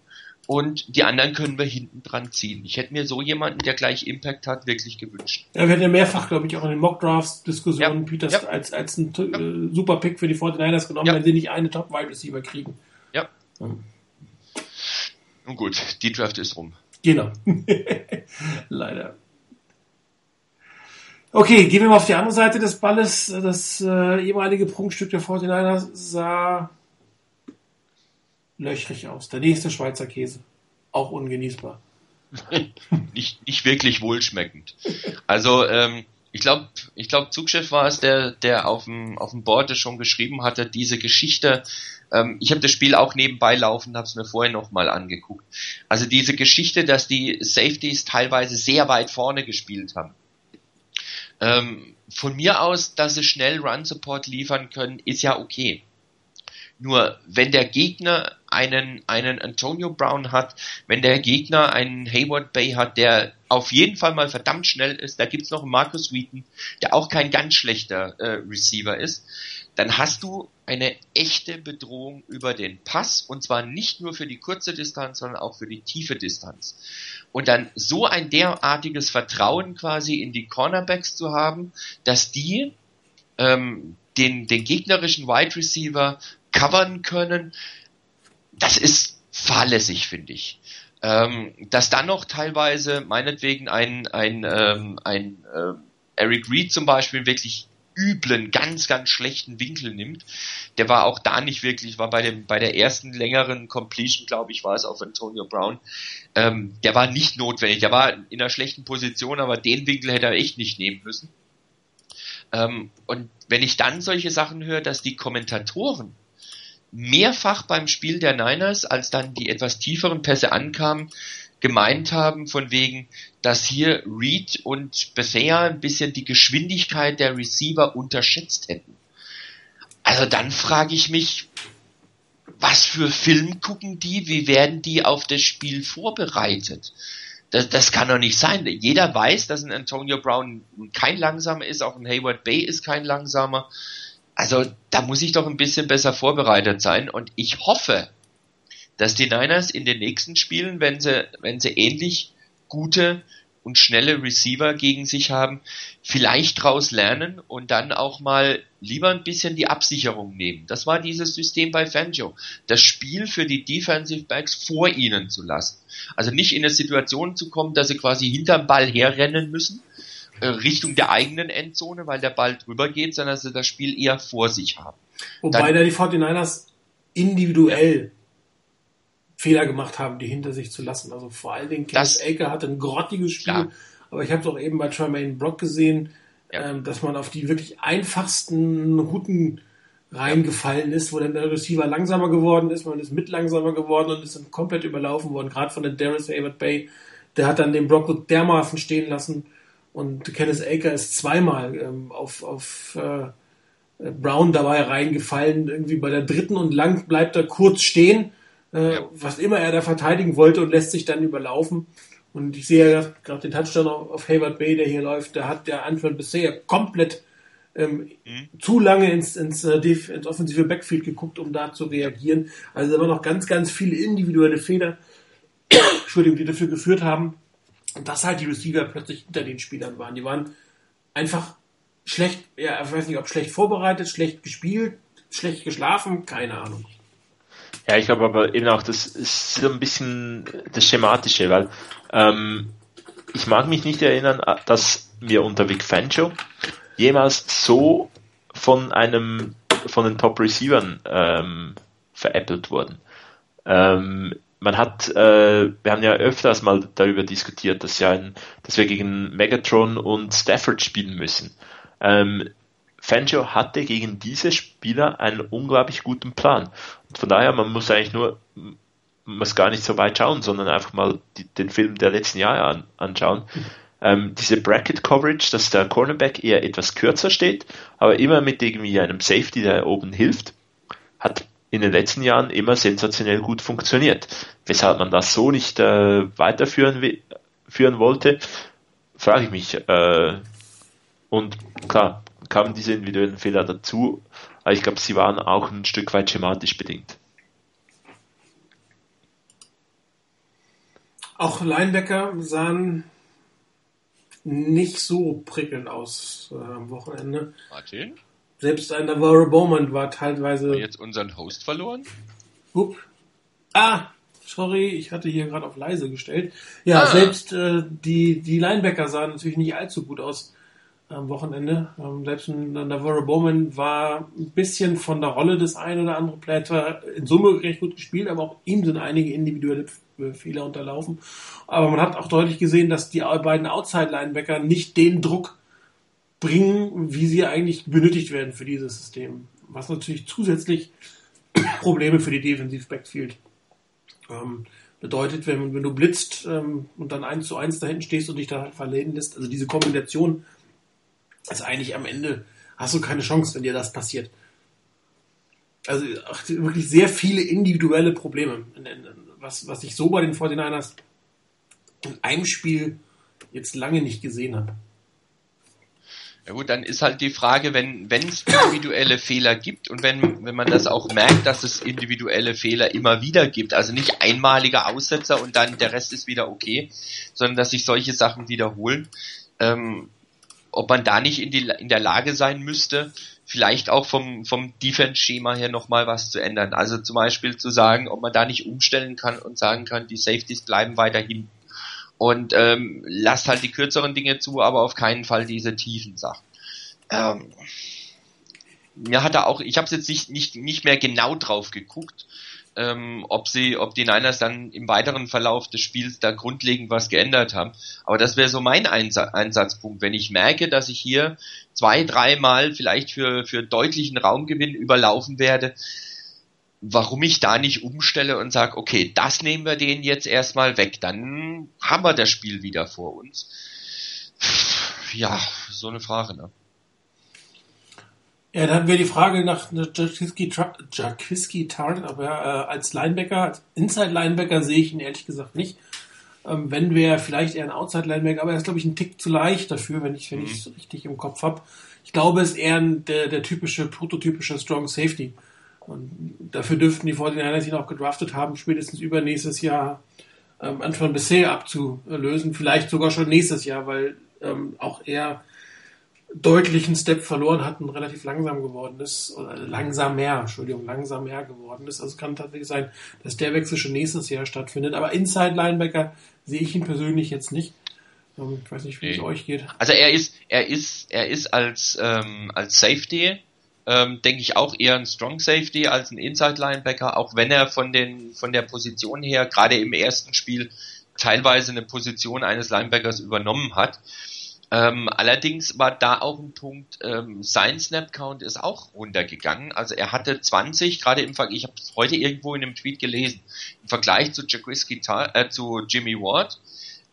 und die anderen können wir hinten dran ziehen. Ich hätte mir so jemanden, der gleich Impact hat, wirklich gewünscht. Ja, wir hatten ja mehrfach, glaube ich, auch in den Mock-Drafts-Diskussionen ja. Peters ja. als, als ein ja. Äh, super Pick für die 49ers genommen, wenn sie nicht eine Top-Wide-Receiver kriegen. Ja. Nun gut, die Draft ist rum. Genau. [laughs] Leider. Okay, gehen wir mal auf die andere Seite des Balles. Das äh, ehemalige Prunkstück der 49ers sah löchrig aus. Der nächste Schweizer Käse. Auch ungenießbar. [laughs] nicht, nicht wirklich wohlschmeckend. Also, ähm, ich glaube, ich glaube, Zugchef war es, der, der auf dem, auf dem Board schon geschrieben hatte, diese Geschichte. Ähm, ich habe das Spiel auch nebenbei laufen, habe es mir vorher nochmal angeguckt. Also diese Geschichte, dass die Safeties teilweise sehr weit vorne gespielt haben ähm, von mir aus, dass sie schnell Run-Support liefern können, ist ja okay. Nur wenn der Gegner einen, einen Antonio Brown hat, wenn der Gegner einen Hayward Bay hat, der auf jeden Fall mal verdammt schnell ist, da gibt's noch einen Marcus Wheaton, der auch kein ganz schlechter äh, Receiver ist, dann hast du eine echte Bedrohung über den Pass und zwar nicht nur für die kurze Distanz, sondern auch für die tiefe Distanz. Und dann so ein derartiges Vertrauen quasi in die Cornerbacks zu haben, dass die ähm, den, den gegnerischen Wide Receiver covern können, das ist fahrlässig, finde ich. Ähm, dass dann noch teilweise meinetwegen ein, ein, ähm, ein äh, Eric Reed zum Beispiel wirklich üblen, ganz, ganz schlechten Winkel nimmt. Der war auch da nicht wirklich, war bei dem, bei der ersten längeren Completion, glaube ich, war es auf Antonio Brown. Ähm, der war nicht notwendig. Der war in einer schlechten Position, aber den Winkel hätte er echt nicht nehmen müssen. Ähm, und wenn ich dann solche Sachen höre, dass die Kommentatoren mehrfach beim Spiel der Niners, als dann die etwas tieferen Pässe ankamen, gemeint haben, von wegen, dass hier Reed und Bethea ein bisschen die Geschwindigkeit der Receiver unterschätzt hätten. Also dann frage ich mich, was für Film gucken die? Wie werden die auf das Spiel vorbereitet? Das, das kann doch nicht sein. Jeder weiß, dass ein Antonio Brown kein langsamer ist, auch ein Hayward Bay ist kein langsamer. Also da muss ich doch ein bisschen besser vorbereitet sein und ich hoffe, dass die Niners in den nächsten Spielen, wenn sie, wenn sie ähnlich gute und schnelle Receiver gegen sich haben, vielleicht draus lernen und dann auch mal lieber ein bisschen die Absicherung nehmen. Das war dieses System bei Fangio. Das Spiel für die Defensive Backs vor ihnen zu lassen. Also nicht in eine Situation zu kommen, dass sie quasi hinterm Ball herrennen müssen, Richtung der eigenen Endzone, weil der Ball drüber geht, sondern dass sie das Spiel eher vor sich haben. Wobei dann, da die 49ers individuell Fehler gemacht haben, die hinter sich zu lassen. Also vor allen Dingen Kenneth Aker hatte ein grottiges Spiel, klar. aber ich habe es auch eben bei Tremaine Brock gesehen, ja. ähm, dass man auf die wirklich einfachsten Routen reingefallen ist, wo dann der Receiver langsamer geworden ist, man ist mit langsamer geworden und ist dann komplett überlaufen worden, gerade von der Darius Hayward Bay. Der hat dann den Brock dermaßen stehen lassen und Kenneth Aker ist zweimal ähm, auf, auf äh, Brown dabei reingefallen, irgendwie bei der dritten und lang bleibt er kurz stehen äh, was immer er da verteidigen wollte und lässt sich dann überlaufen. Und ich sehe ja gerade den Touchdown auf, auf Hayward Bay, der hier läuft, da hat der Antoine bisher komplett ähm, mhm. zu lange ins, ins, äh, ins offensive Backfield geguckt, um da zu reagieren. Also da waren noch ganz, ganz viele individuelle Fehler, [coughs] Entschuldigung, die dafür geführt haben, dass halt die Receiver plötzlich hinter den Spielern waren. Die waren einfach schlecht, ja, ich weiß nicht, ob schlecht vorbereitet, schlecht gespielt, schlecht geschlafen, keine Ahnung. Ja, ich glaube aber eben auch, das ist so ein bisschen das Schematische, weil ähm, ich mag mich nicht erinnern, dass wir unter Vic Fancho jemals so von einem von den Top Receivern ähm, veräppelt wurden. Ähm, man hat, äh, wir haben ja öfters mal darüber diskutiert, dass, ja ein, dass wir gegen Megatron und Stafford spielen müssen. Ähm, Fangio hatte gegen diese Spieler einen unglaublich guten Plan. Und von daher, man muss eigentlich nur, muss gar nicht so weit schauen, sondern einfach mal die, den Film der letzten Jahre an, anschauen. Ähm, diese Bracket Coverage, dass der Cornerback eher etwas kürzer steht, aber immer mit irgendwie einem Safety, der oben hilft, hat in den letzten Jahren immer sensationell gut funktioniert. Weshalb man das so nicht äh, weiterführen führen wollte, frage ich mich. Äh, und klar, kamen diese individuellen Fehler dazu, aber ich glaube, sie waren auch ein Stück weit schematisch bedingt. Auch Linebacker sahen nicht so prickelnd aus äh, am Wochenende. Martin? Selbst ein Navarro Bowman war teilweise. Haben wir jetzt unseren Host verloren? Up. Ah, sorry, ich hatte hier gerade auf leise gestellt. Ja, Ah. selbst äh, die, die Linebacker sahen natürlich nicht allzu gut aus am Wochenende. Ähm, selbst ein Navarro Bowman war ein bisschen von der Rolle des einen oder anderen Play zwar in Summe recht gut gespielt, aber auch ihm sind einige individuelle F- Fehler unterlaufen. Aber man hat auch deutlich gesehen, dass die beiden Outside-Linebacker nicht den Druck bringen, wie sie eigentlich benötigt werden für dieses System. Was natürlich zusätzlich [coughs] Probleme für die Defensive Backfield ähm, bedeutet, wenn, wenn du blitzt ähm, und dann eins zu eins da hinten stehst und dich da verleden lässt, also diese Kombination ist eigentlich am Ende, hast du keine Chance, wenn dir das passiert. Also ach, wirklich sehr viele individuelle Probleme, was, was ich so bei den 49ers in einem Spiel jetzt lange nicht gesehen habe. Ja gut, dann ist halt die Frage, wenn wenn es individuelle Fehler gibt und wenn wenn man das auch merkt, dass es individuelle Fehler immer wieder gibt, also nicht einmalige Aussetzer und dann der Rest ist wieder okay, sondern dass sich solche Sachen wiederholen, ähm, ob man da nicht in die in der Lage sein müsste, vielleicht auch vom vom Defense-Schema her noch mal was zu ändern. Also zum Beispiel zu sagen, ob man da nicht umstellen kann und sagen kann, die Safeties bleiben weiterhin und ähm, lasst halt die kürzeren Dinge zu, aber auf keinen Fall diese tiefen Sachen. Ähm, mir hat er auch, ich habe jetzt nicht, nicht, nicht mehr genau drauf geguckt, ähm, ob sie, ob die Niners dann im weiteren Verlauf des Spiels da grundlegend was geändert haben. Aber das wäre so mein Einsa Einsatzpunkt, wenn ich merke, dass ich hier zwei, dreimal vielleicht für, für deutlichen Raumgewinn überlaufen werde, warum ich da nicht umstelle und sage, okay, das nehmen wir denen jetzt erstmal weg, dann haben wir das Spiel wieder vor uns. Ja, so eine Frage, ne? Ja, dann wäre die Frage nach Jaquiski Target, aber äh, als Linebacker, als Inside-Linebacker sehe ich ihn ehrlich gesagt nicht. Ähm, wenn wäre vielleicht eher ein Outside-Linebacker, aber er ist, glaube ich, ein Tick zu leicht dafür, wenn ich wenn ich es richtig im Kopf habe. Ich glaube, es ist eher ein, der, der typische, prototypische Strong Safety. Und dafür dürften die 49ers ihn auch gedraftet haben, spätestens übernächstes Jahr ähm, Antoine Bessé abzulösen, vielleicht sogar schon nächstes Jahr, weil ähm, auch er deutlichen Step verloren hat und relativ langsam geworden ist, oder langsam mehr, Entschuldigung, langsam mehr geworden ist. Also es kann tatsächlich sein, dass der Wechsel schon nächstes Jahr stattfindet. Aber Inside Linebacker sehe ich ihn persönlich jetzt nicht. Ähm, Ich weiß nicht, wie es Nee. euch geht. Also er ist, er ist, er ist als, ähm, als Safety, ähm, denke ich auch eher ein Strong Safety als ein Inside Linebacker, auch wenn er von den, von der Position her, gerade im ersten Spiel, teilweise eine Position eines Linebackers übernommen hat. Ähm, allerdings war da auch ein Punkt, ähm, sein Snap Count ist auch runtergegangen. Also er hatte 20, gerade im Vergleich, ich habe es heute irgendwo in einem Tweet gelesen, im Vergleich zu Jaquiski, äh, zu Jimmy Ward.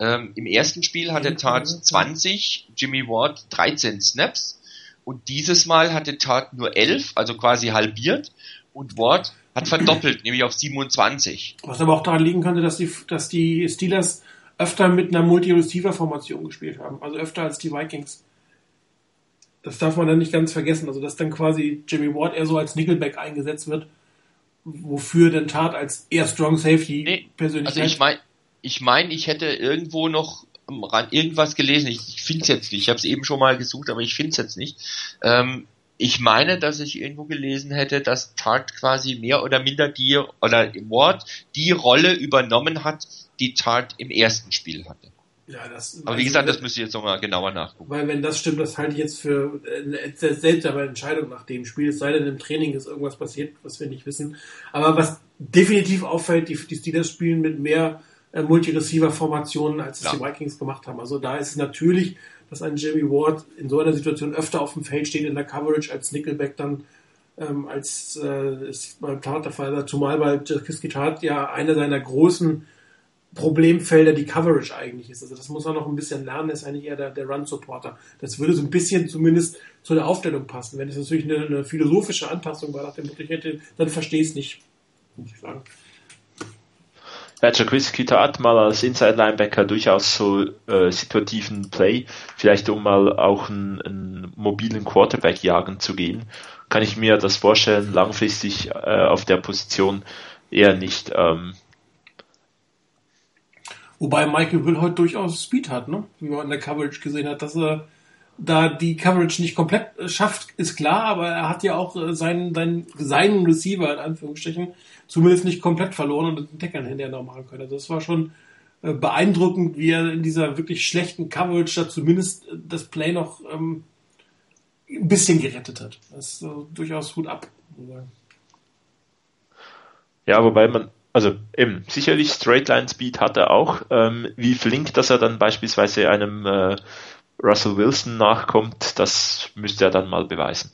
Ähm, Im ersten Spiel hatte Tart 20, Jimmy Ward 13 Snaps und dieses Mal hatte Tart nur 11, also quasi halbiert und Ward hat verdoppelt, [clears throat] nämlich auf 27. Was aber auch daran liegen könnte, dass die, dass die Steelers öfter mit einer Multi-Receiver-Formation gespielt haben. Also öfter als die Vikings. Das darf man dann nicht ganz vergessen. Also dass dann quasi Jimmy Ward eher so als Nickelback eingesetzt wird, wofür dann Tat als eher Strong Safety Nee, persönlich. Also ich meine, ich meine, ich hätte irgendwo noch am Rand irgendwas gelesen. Ich, ich finde es jetzt nicht. Ich habe es eben schon mal gesucht, aber ich finde es jetzt nicht. Ähm, ich meine, dass ich irgendwo gelesen hätte, dass Tart quasi mehr oder minder die oder im Wort die Rolle übernommen hat, die Tart im ersten Spiel hatte. ja, das, Aber wie gesagt, das müsste ich jetzt nochmal genauer nachgucken. Weil wenn das stimmt, das halte ich jetzt für eine sehr seltsame Entscheidung nach dem Spiel. Es sei denn, im Training ist irgendwas passiert, was wir nicht wissen. Aber was definitiv auffällt, die, die Steelers spielen mit mehr äh, Multi-Receiver-Formationen, als es Ja. die Vikings gemacht haben. Also da ist es natürlich, dass ein Jimmy Ward in so einer Situation öfter auf dem Feld steht in der Coverage als Nickelback dann ähm, als äh, ist beim Tat der Fall. Zumal bei Kiski Tat ja einer seiner großen Problemfelder die Coverage eigentlich ist. Also das muss er noch ein bisschen lernen, ist eigentlich eher der, der Run-Supporter. Das würde so ein bisschen zumindest zu der Aufstellung passen. Wenn es natürlich eine, eine philosophische Anpassung war nach dem Motto, ich hätte, dann verstehe ich es nicht, muss ich sagen. Patrick Whiskita hat mal als Inside Linebacker durchaus so äh, situativen Play, vielleicht um mal auch einen, einen, mobilen Quarterback jagen zu gehen. Kann ich mir das vorstellen, langfristig äh, auf der Position eher nicht. Ähm. Wobei Michael Will heute durchaus Speed hat, ne? wie man in der Coverage gesehen hat, dass er da die Coverage nicht komplett schafft, ist klar, aber er hat ja auch äh, seinen, seinen, seinen Receiver in Anführungsstrichen zumindest nicht komplett verloren und den Deckern hinterher noch machen können. Also das war schon äh, beeindruckend, wie er in dieser wirklich schlechten Coverage da zumindest äh, das Play noch ähm, ein bisschen gerettet hat. Das ist äh, durchaus gut ab. Ja, wobei man, also eben, sicherlich Straight Line Speed hat er auch. Ähm, wie flink, dass er dann beispielsweise einem äh, Russell Wilson nachkommt, das müsste er dann mal beweisen.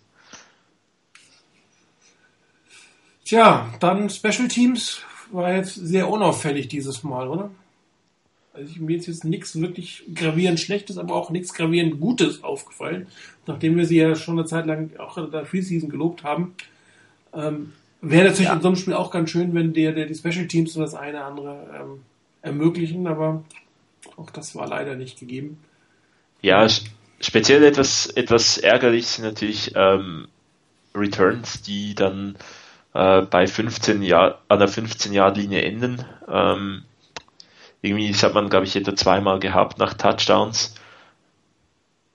Tja, dann Special Teams war jetzt sehr unauffällig dieses Mal, oder? Also mir ist jetzt nichts wirklich gravierend Schlechtes, aber auch nichts gravierend Gutes aufgefallen, nachdem wir sie ja schon eine Zeit lang auch in der Preseason gelobt haben. Ähm, Wäre natürlich ja. in so einem Spiel auch ganz schön, wenn der, der die Special Teams und das eine andere ähm, ermöglichen, aber auch das war leider nicht gegeben. Ja, speziell etwas, etwas ärgerlich sind natürlich ähm, Returns, die dann äh, bei 15 Jahr, an der 15-Yard-Linie enden. Ähm, irgendwie, das hat man, glaube ich, etwa zweimal gehabt nach Touchdowns.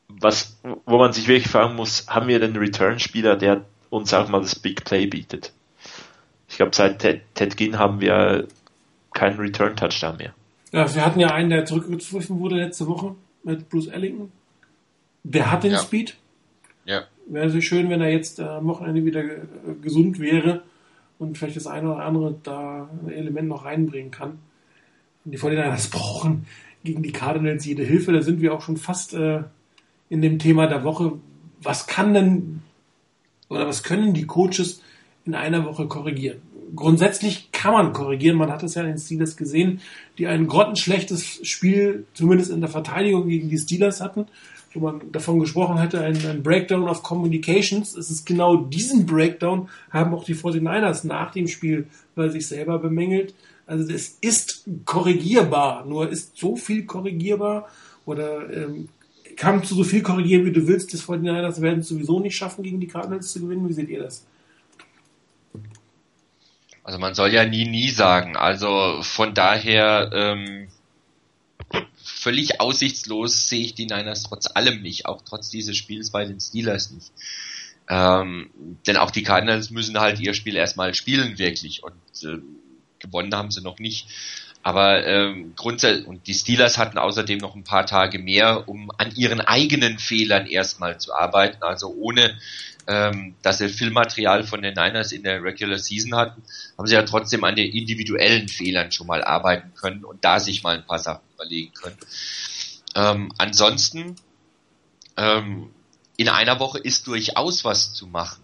Was, wo man sich wirklich fragen muss, haben wir den Return-Spieler, der uns auch mal das Big Play bietet? Ich glaube, seit Ted, Ted Ginn haben wir keinen Return-Touchdown mehr. Ja, wir hatten ja einen, der zurückgeworfen wurde letzte Woche mit Bruce Ellington. Der hat den ja. Speed. Ja. Wäre so schön, wenn er jetzt äh, am Wochenende wieder äh, gesund wäre und vielleicht das eine oder andere da ein Element noch reinbringen kann. Und die 49ers brauchen gegen die Cardinals jede Hilfe. Da sind wir auch schon fast äh, in dem Thema der Woche. Was kann denn oder was können die Coaches in einer Woche korrigieren? Grundsätzlich kann man korrigieren. Man hat es ja in den Steelers gesehen, die ein grottenschlechtes Spiel, zumindest in der Verteidigung gegen die Steelers hatten, wo man davon gesprochen hatte, ein, ein Breakdown of Communications. Es ist genau diesen Breakdown haben auch die 49ers nach dem Spiel bei sich selber bemängelt. Also es ist korrigierbar, nur ist so viel korrigierbar oder ähm, kann zu so viel korrigieren, wie du willst. Die 49ers werden es sowieso nicht schaffen, gegen die Cardinals zu gewinnen. Wie seht ihr das? Also man soll ja nie, nie sagen. Also von daher ähm, völlig aussichtslos sehe ich die Niners trotz allem nicht, auch trotz dieses Spiels bei den Steelers nicht. Ähm, denn auch die Cardinals müssen halt ihr Spiel erstmal spielen wirklich und äh, gewonnen haben sie noch nicht. Aber ähm, grundsätzlich, und die Steelers hatten außerdem noch ein paar Tage mehr, um an ihren eigenen Fehlern erstmal zu arbeiten, also ohne ähm, dass sie Filmmaterial von den Niners in der Regular Season hatten, haben sie ja trotzdem an den individuellen Fehlern schon mal arbeiten können und da sich mal ein paar Sachen überlegen können. Ähm, ansonsten, ähm, in einer Woche ist durchaus was zu machen.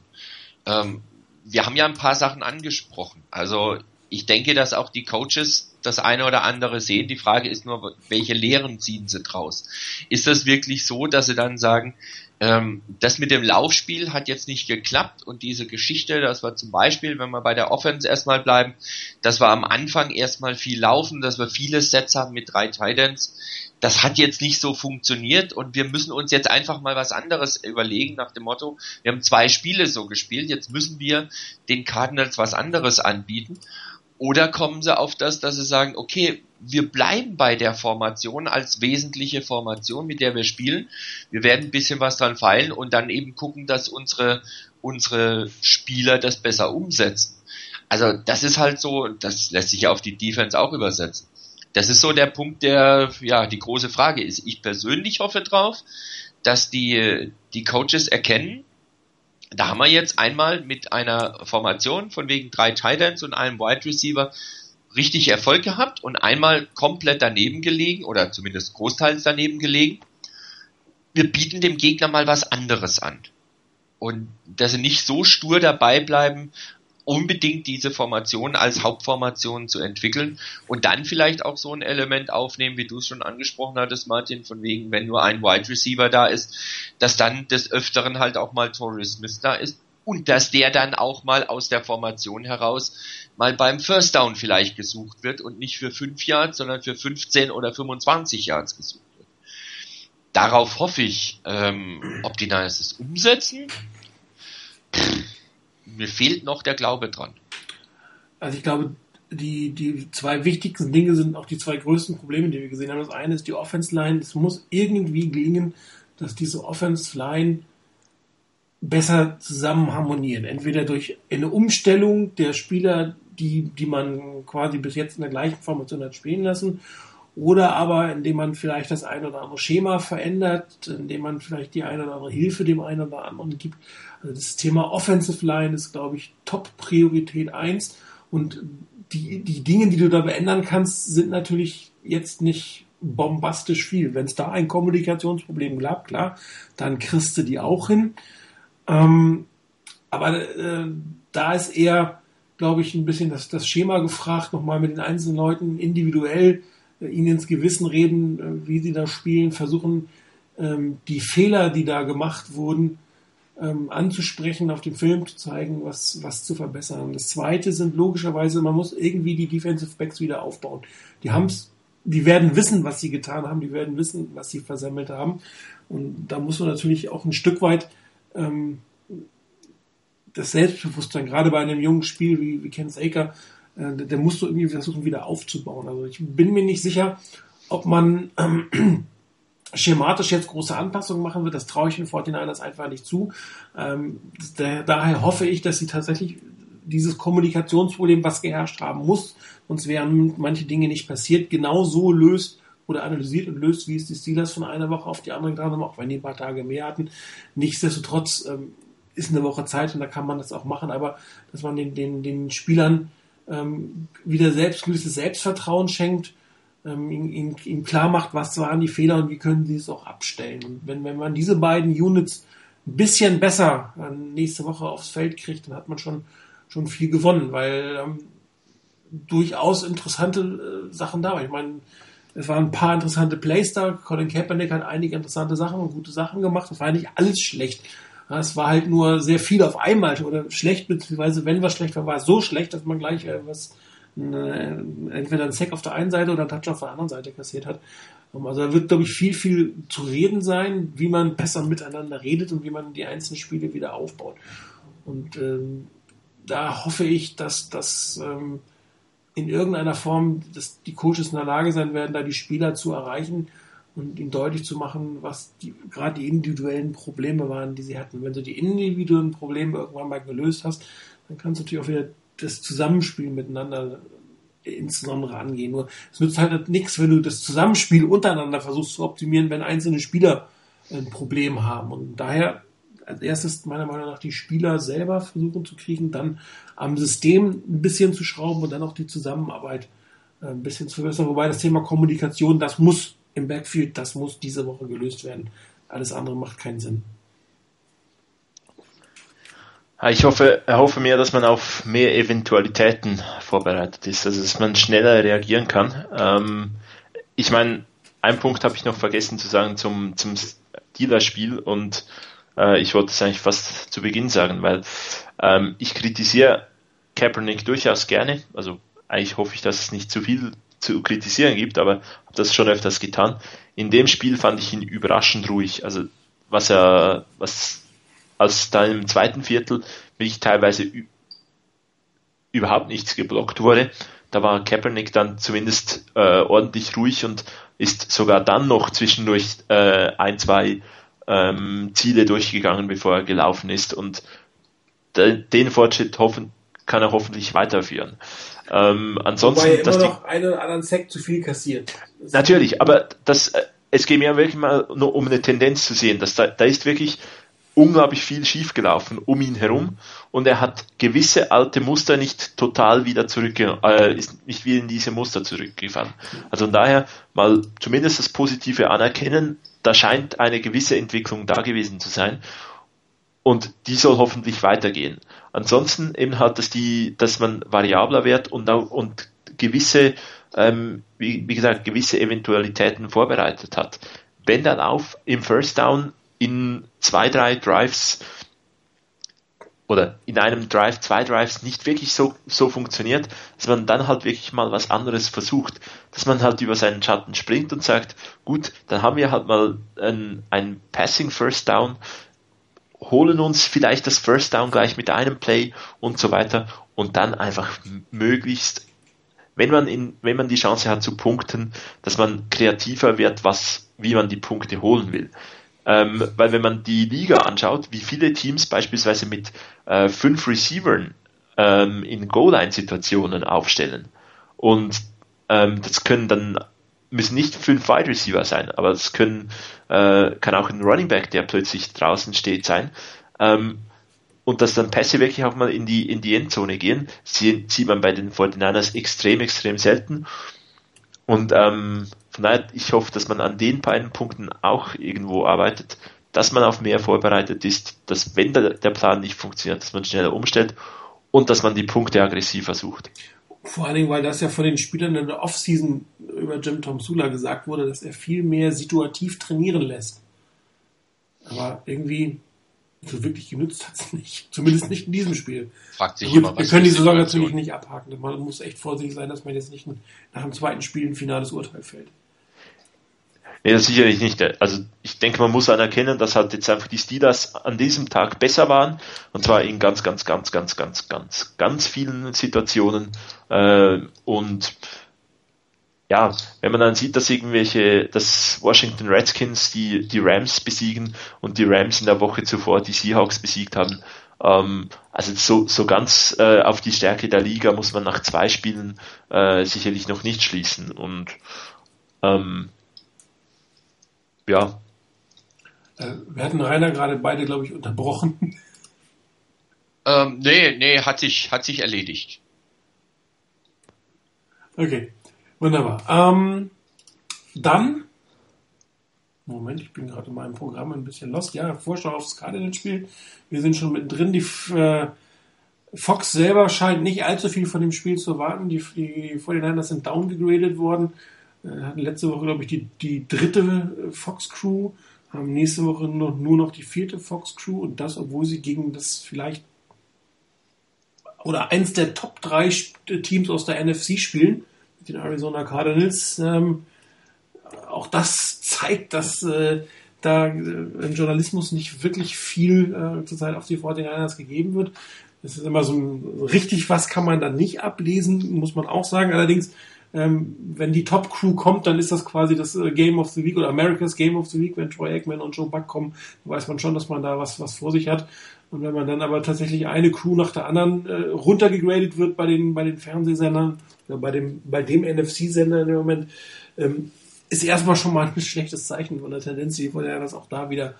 Ähm, wir haben ja ein paar Sachen angesprochen. Also ich denke, dass auch die Coaches das eine oder andere sehen. Die Frage ist nur, welche Lehren ziehen sie draus? Ist das wirklich so, dass sie dann sagen, ähm, das mit dem Laufspiel hat jetzt nicht geklappt und diese Geschichte, das war zum Beispiel, wenn wir bei der Offense erstmal bleiben, das war am Anfang erstmal viel laufen, dass wir viele Sets haben mit drei Titans. Das hat jetzt nicht so funktioniert und wir müssen uns jetzt einfach mal was anderes überlegen nach dem Motto, wir haben zwei Spiele so gespielt, jetzt müssen wir den Cardinals was anderes anbieten. Oder kommen sie auf das, dass sie sagen, okay, wir bleiben bei der Formation als wesentliche Formation, mit der wir spielen. Wir werden ein bisschen was dran feilen und dann eben gucken, dass unsere, unsere Spieler das besser umsetzen. Also das ist halt so, das lässt sich ja auf die Defense auch übersetzen. Das ist so der Punkt, der ja die große Frage ist. Ich persönlich hoffe drauf, dass die, die Coaches erkennen, da haben wir jetzt einmal mit einer Formation von wegen drei Titans und einem Wide Receiver richtig Erfolg gehabt und einmal komplett daneben gelegen oder zumindest großteils daneben gelegen. Wir bieten dem Gegner mal was anderes an. Und dass sie nicht so stur dabei bleiben, unbedingt diese Formation als Hauptformation zu entwickeln und dann vielleicht auch so ein Element aufnehmen, wie du es schon angesprochen hattest, Martin, von wegen, wenn nur ein Wide Receiver da ist, dass dann des Öfteren halt auch mal Torrey Smith da ist und dass der dann auch mal aus der Formation heraus mal beim First Down vielleicht gesucht wird und nicht für 5 Yards, sondern für 15 oder 25 Yards gesucht wird. Darauf hoffe ich, ähm, ob die Niners es umsetzen. Mir fehlt noch der Glaube dran. Also ich glaube, die, die zwei wichtigsten Dinge sind auch die zwei größten Probleme, die wir gesehen haben. Das eine ist die Offense Line. Es muss irgendwie gelingen, dass diese Offense Line besser zusammen harmonieren. Entweder durch eine Umstellung der Spieler, die, die man quasi bis jetzt in der gleichen Formation hat spielen lassen, oder aber indem man vielleicht das ein oder andere Schema verändert, indem man vielleicht die eine oder andere Hilfe dem einen oder anderen gibt. Also das Thema Offensive Line ist, glaube ich, Top-Priorität eins und die, die Dinge, die du da beändern kannst, sind natürlich jetzt nicht bombastisch viel. Wenn es da ein Kommunikationsproblem gab, klar, dann kriegst du die auch hin. Ähm, aber äh, da ist eher, glaube ich, ein bisschen das, das Schema gefragt, nochmal mit den einzelnen Leuten individuell äh, ihnen ins Gewissen reden, äh, wie sie da spielen, versuchen, ähm, die Fehler, die da gemacht wurden, ähm, anzusprechen, auf dem Film zu zeigen, was, was zu verbessern. Das zweite sind logischerweise, man muss irgendwie die Defensive Backs wieder aufbauen. Die haben's, die werden wissen, was sie getan haben, die werden wissen, was sie versammelt haben. Und da muss man natürlich auch ein Stück weit ähm, das Selbstbewusstsein, gerade bei einem jungen Spiel wie, wie Kenneth Aker, äh, der musst du irgendwie versuchen, wieder aufzubauen. Also ich bin mir nicht sicher, ob man ähm, schematisch jetzt große Anpassungen machen wird. Das traue ich den 49ers einfach nicht zu. Ähm, da, daher hoffe ich, dass sie tatsächlich dieses Kommunikationsproblem, was geherrscht haben muss, sonst wären manche Dinge nicht passiert, genau so löst oder analysiert und löst, wie es die Steelers von einer Woche auf die andere getan haben, auch wenn die ein paar Tage mehr hatten. Nichtsdestotrotz ähm, ist eine Woche Zeit und da kann man das auch machen, aber dass man den, den, den Spielern ähm, wieder selbst gewisses Selbstvertrauen schenkt, ähm, ihm, ihm klar macht, was waren die Fehler und wie können sie es auch abstellen. Und wenn, wenn man diese beiden Units ein bisschen besser nächste Woche aufs Feld kriegt, dann hat man schon, schon viel gewonnen, weil ähm, durchaus interessante äh, Sachen da waren. Ich meine, es waren ein paar interessante Plays da. Colin Kaepernick hat einige interessante Sachen und gute Sachen gemacht. Das war nicht alles schlecht. Es war halt nur sehr viel auf einmal oder schlecht, beziehungsweise wenn was schlecht war, war es so schlecht, dass man gleich äh, was äh, entweder ein Sack auf der einen Seite oder ein Touch auf der anderen Seite kassiert hat. Ähm, also da wird, glaube ich, viel, viel zu reden sein, wie man besser miteinander redet und wie man die einzelnen Spiele wieder aufbaut. Und ähm, da hoffe ich, dass das ähm, in irgendeiner Form, dass die Coaches in der Lage sein werden, da die Spieler zu erreichen und ihnen deutlich zu machen, was die, gerade die individuellen Probleme waren, die sie hatten. Wenn du die individuellen Probleme irgendwann mal gelöst hast, dann kannst du natürlich auch wieder das Zusammenspiel miteinander insbesondere angehen. Nur es nützt halt nichts, wenn du das Zusammenspiel untereinander versuchst zu optimieren, wenn einzelne Spieler ein Problem haben. Und daher als erstes meiner Meinung nach die Spieler selber versuchen zu kriegen, dann am System ein bisschen zu schrauben und dann auch die Zusammenarbeit äh, ein bisschen zu verbessern. Wobei das Thema Kommunikation, das muss im Backfield, das muss diese Woche gelöst werden. Alles andere macht keinen Sinn. Ich hoffe, hoffe mir, dass man auf mehr Eventualitäten vorbereitet ist, also dass man schneller reagieren kann. Ähm, ich meine, ein Punkt habe ich noch vergessen zu sagen zum, zum Steelers-Spiel und äh, ich wollte es eigentlich fast zu Beginn sagen, weil ähm, ich kritisiere Kaepernick durchaus gerne. Also eigentlich hoffe ich, dass es nicht zu viel zu kritisieren gibt, aber habe das schon öfters getan. In dem Spiel fand ich ihn überraschend ruhig. Also was er, was als dann im zweiten Viertel wirklich teilweise überhaupt nichts geblockt wurde, da war Kaepernick dann zumindest äh, ordentlich ruhig und ist sogar dann noch zwischendurch äh, ein, zwei ähm, Ziele durchgegangen, bevor er gelaufen ist und de, den Fortschritt hoffen, kann er hoffentlich weiterführen. Ähm, ansonsten, Wobei er immer noch einen oder anderen Sack zu viel kassiert. Das natürlich, aber das, äh, es geht mir wirklich mal nur um eine Tendenz zu sehen, dass da, da ist wirklich unglaublich viel schiefgelaufen um ihn herum und er hat gewisse alte Muster nicht total wieder zurück, äh, ist nicht wieder in diese Muster zurückgefallen. Also von daher mal zumindest das Positive anerkennen, da scheint eine gewisse Entwicklung da gewesen zu sein und die soll hoffentlich weitergehen. Ansonsten eben halt, dass die, dass man variabler wird und und gewisse, ähm, wie, wie gesagt, gewisse Eventualitäten vorbereitet hat. Wenn dann auf im First Down in zwei, drei Drives oder in einem Drive, zwei Drives nicht wirklich so, so funktioniert, dass man dann halt wirklich mal was anderes versucht, dass man halt über seinen Schatten springt und sagt, gut, dann haben wir halt mal ein, Passing First Down, holen uns vielleicht das First Down gleich mit einem Play und so weiter und dann einfach möglichst, wenn man in, wenn man die Chance hat zu punkten, dass man kreativer wird, was, wie man die Punkte holen will. Ähm, weil wenn man die Liga anschaut, wie viele Teams beispielsweise mit äh, fünf Receivern ähm, in Goal-Line-Situationen aufstellen. Und ähm, das können dann müssen nicht fünf Wide Receiver sein, aber es können äh, kann auch ein Running Back, der plötzlich draußen steht, sein. Ähm, und dass dann Pässe wirklich auch mal in die in die Endzone gehen, sieht, man bei den 49ers extrem extrem selten. Und ähm, daher, ich hoffe, dass man an den beiden Punkten auch irgendwo arbeitet, dass man auf mehr vorbereitet ist, dass wenn der, der Plan nicht funktioniert, dass man schneller umstellt und dass man die Punkte aggressiver sucht. Vor allen Dingen, weil das ja von den Spielern in der Offseason über Jim Tom Sula gesagt wurde, dass er viel mehr situativ trainieren lässt. Aber irgendwie so wirklich genützt hat es nicht. Zumindest nicht in diesem Spiel. Fragt sich Gut, immer, wir können die Saison natürlich nicht abhaken. Man muss echt vorsichtig sein, dass man jetzt nicht nach dem zweiten Spiel ein finales Urteil fällt. Nee, das sicherlich nicht. Also ich denke, man muss anerkennen, dass halt jetzt einfach die Steelers an diesem Tag besser waren. Und zwar in ganz, ganz, ganz, ganz, ganz, ganz, ganz vielen Situationen. Äh, und ja, wenn man dann sieht, dass irgendwelche, dass Washington Redskins die, die Rams besiegen und die Rams in der Woche zuvor die Seahawks besiegt haben, ähm, also so, so ganz äh, auf die Stärke der Liga muss man nach zwei Spielen äh, sicherlich noch nicht schließen. Und ähm, ja, Äh, wir hatten Rainer gerade beide, glaube ich, unterbrochen. Ähm, nee, nee, hat sich, hat sich erledigt. Okay, wunderbar. Ähm, dann, Moment, ich bin gerade in meinem Programm ein bisschen lost. Ja, Vorschau aufs Cardinals-Spiel. Wir sind schon mittendrin. Die äh, Fox selber scheint nicht allzu viel von dem Spiel zu erwarten. Die, die 49ers sind downgegradet worden. Äh, hatten letzte Woche, glaube ich, die, die dritte äh, Fox-Crew. Haben nächste Woche nur, nur noch die vierte Fox-Crew. Und das, obwohl sie gegen das vielleicht oder eins der Top 3 Teams aus der NFC spielen, mit den Arizona Cardinals. Ähm, auch das zeigt, dass äh, da äh, im Journalismus nicht wirklich viel äh, zurzeit auf die 49ers gegeben wird. Das ist immer so ein, richtig was kann man dann nicht ablesen, muss man auch sagen. Allerdings, ähm, wenn die Top Crew kommt, dann ist das quasi das äh, Game of the Week oder America's Game of the Week, wenn Troy Aikman und Joe Buck kommen, weiß man schon, dass man da was, was vor sich hat. Und wenn man dann aber tatsächlich eine Crew nach der anderen äh, runtergegradet wird bei den, bei den Fernsehsendern, oder bei dem, bei dem NFC-Sender im Moment, ähm, ist erstmal schon mal ein [laughs] schlechtes Zeichen von der Tendenz, die von der das auch da wieder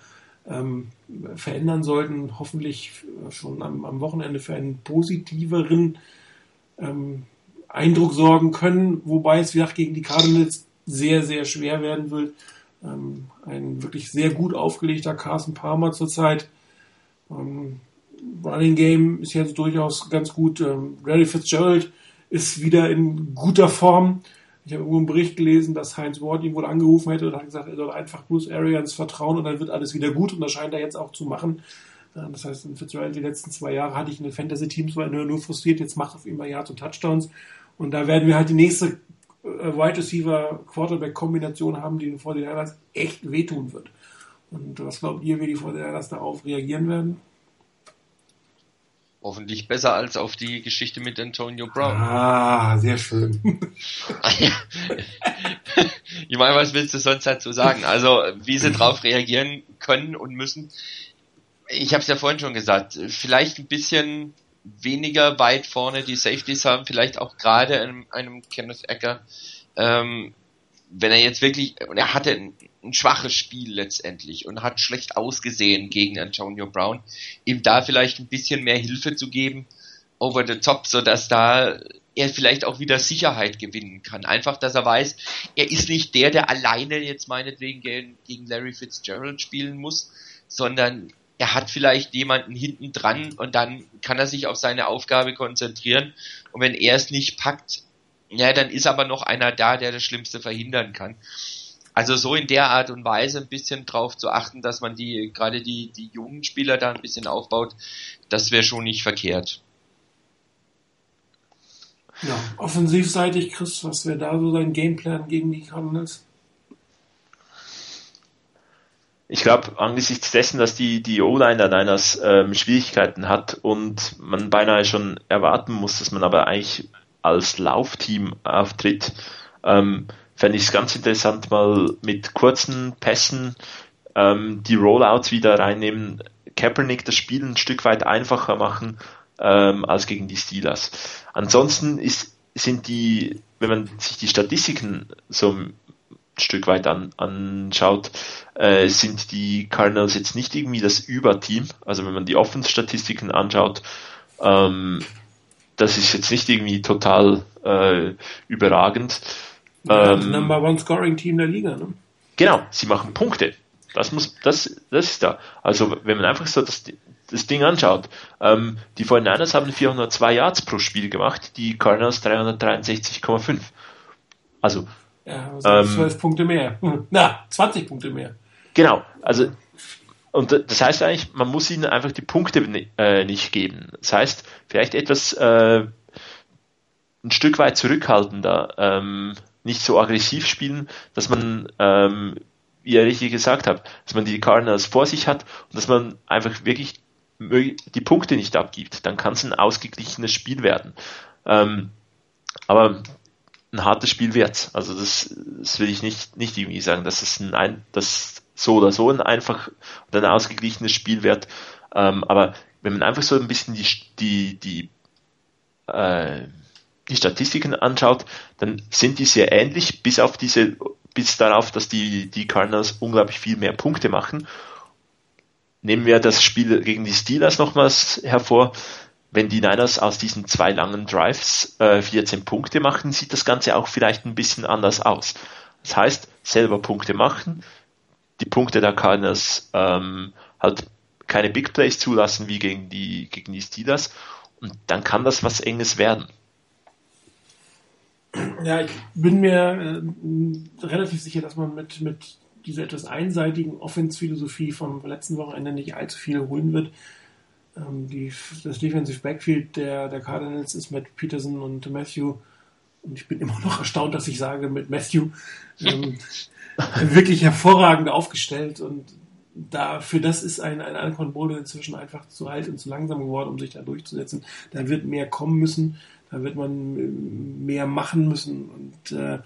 ähm, verändern sollten. Hoffentlich schon am, am Wochenende für einen positiveren ähm, Eindruck sorgen können, wobei es wie gesagt gegen die Cardinals sehr, sehr schwer werden wird. Ähm, ein wirklich sehr gut aufgelegter Carson Palmer zurzeit. Ähm, Running Game ist jetzt durchaus ganz gut. Ähm, Larry Fitzgerald ist wieder in guter Form. Ich habe irgendwo einen Bericht gelesen, dass Heinz Ward ihn wohl angerufen hätte und hat gesagt, er soll einfach Bruce Arians vertrauen und dann wird alles wieder gut und das scheint er jetzt auch zu machen. Äh, Das heißt, in Fitzgerald die letzten zwei Jahre hatte ich in den Fantasy-Teams war nur, frustriert, jetzt macht auf mal Yards und Touchdowns. Und da werden wir halt die nächste äh, Wide Receiver Quarterback Kombination haben, die den 49ers echt wehtun wird. Und was glaubt ihr, wie die 49ers darauf reagieren werden? Hoffentlich besser als auf die Geschichte mit Antonio Brown. Ah, sehr schön. [laughs] ich meine, was willst du sonst dazu sagen? Also, wie sie drauf reagieren können und müssen. Ich habe es ja vorhin schon gesagt, vielleicht ein bisschen weniger weit vorne die Safeties haben, vielleicht auch gerade einem, einem Kenneth Ecker. Ähm, wenn er jetzt wirklich, und er hatte ein, ein schwaches Spiel letztendlich und hat schlecht ausgesehen gegen Antonio Brown, ihm da vielleicht ein bisschen mehr Hilfe zu geben, over the top, so dass da er vielleicht auch wieder Sicherheit gewinnen kann. Einfach, dass er weiß, er ist nicht der, der alleine jetzt meinetwegen gegen, gegen Larry Fitzgerald spielen muss, sondern er hat vielleicht jemanden hinten dran und dann kann er sich auf seine Aufgabe konzentrieren. Und wenn er es nicht packt, ja, dann ist aber noch einer da, der das Schlimmste verhindern kann. Also so in der Art und Weise ein bisschen drauf zu achten, dass man die, gerade die, die jungen Spieler da ein bisschen aufbaut, das wäre schon nicht verkehrt. Ja, offensivseitig, Chris, was wäre da so dein Gameplan gegen die Cardinals? Ich glaube, angesichts dessen, dass die, die O-Line der Niners ähm, Schwierigkeiten hat und man beinahe schon erwarten muss, dass man aber eigentlich als Laufteam auftritt, ähm, fände ich es ganz interessant, mal mit kurzen Pässen ähm, die Rollouts wieder reinnehmen, Kaepernick das Spiel ein Stück weit einfacher machen ähm, als gegen die Steelers. Ansonsten ist, sind die, wenn man sich die Statistiken so Stück weit an, anschaut, äh, sind die Cardinals jetzt nicht irgendwie das Überteam. Also wenn man die Offense-Statistiken anschaut, ähm, das ist jetzt nicht irgendwie total äh, überragend. Ähm, Number One Scoring Team der Liga, ne? Genau, sie machen Punkte. Das muss, das, das ist da. Also wenn man einfach so das, das Ding anschaut, ähm, die 49ers haben 402 Yards pro Spiel gemacht, die Cardinals 363,5. Also ja, also 12 ähm, Punkte mehr. [laughs] Na, 20 Punkte mehr. Genau, also und das heißt eigentlich, man muss ihnen einfach die Punkte äh, nicht geben. Das heißt, vielleicht etwas äh, ein Stück weit zurückhaltender, ähm, nicht so aggressiv spielen, dass man, ähm, wie ihr richtig gesagt habt, dass man die Cardinals vor sich hat und dass man einfach wirklich die Punkte nicht abgibt. Dann kann es ein ausgeglichenes Spiel werden. Ähm, aber ein hartes Spiel wird. Also das, das will ich nicht, nicht irgendwie sagen, dass es ein, ein dass so oder so ein einfach oder ein ausgeglichenes Spiel wird. Ähm, aber wenn man einfach so ein bisschen die, die, die, äh, die Statistiken anschaut, dann sind die sehr ähnlich, bis auf diese, bis darauf, dass die, die Cardinals unglaublich viel mehr Punkte machen. Nehmen wir das Spiel gegen die Steelers nochmals hervor wenn die Niners aus diesen zwei langen Drives äh, 14 Punkte machen, sieht das Ganze auch vielleicht ein bisschen anders aus. Das heißt, selber Punkte machen, die Punkte der Cardinals ähm, halt keine Big Plays zulassen wie gegen die, gegen die Steelers und dann kann das was Enges werden. Ja, ich bin mir äh, relativ sicher, dass man mit, mit dieser etwas einseitigen Offense-Philosophie vom letzten Wochenende nicht allzu viel holen wird. Ähm, die, das Defensive Backfield der, der Cardinals ist mit Peterson und Matthew, und ich bin immer noch erstaunt, dass ich sage mit Matthew, ähm, [laughs] wirklich hervorragend aufgestellt. Und da, für das ist ein, ein Alcon Boulder inzwischen einfach zu alt und zu langsam geworden, um sich da durchzusetzen. Da wird mehr kommen müssen, da wird man mehr machen müssen und äh,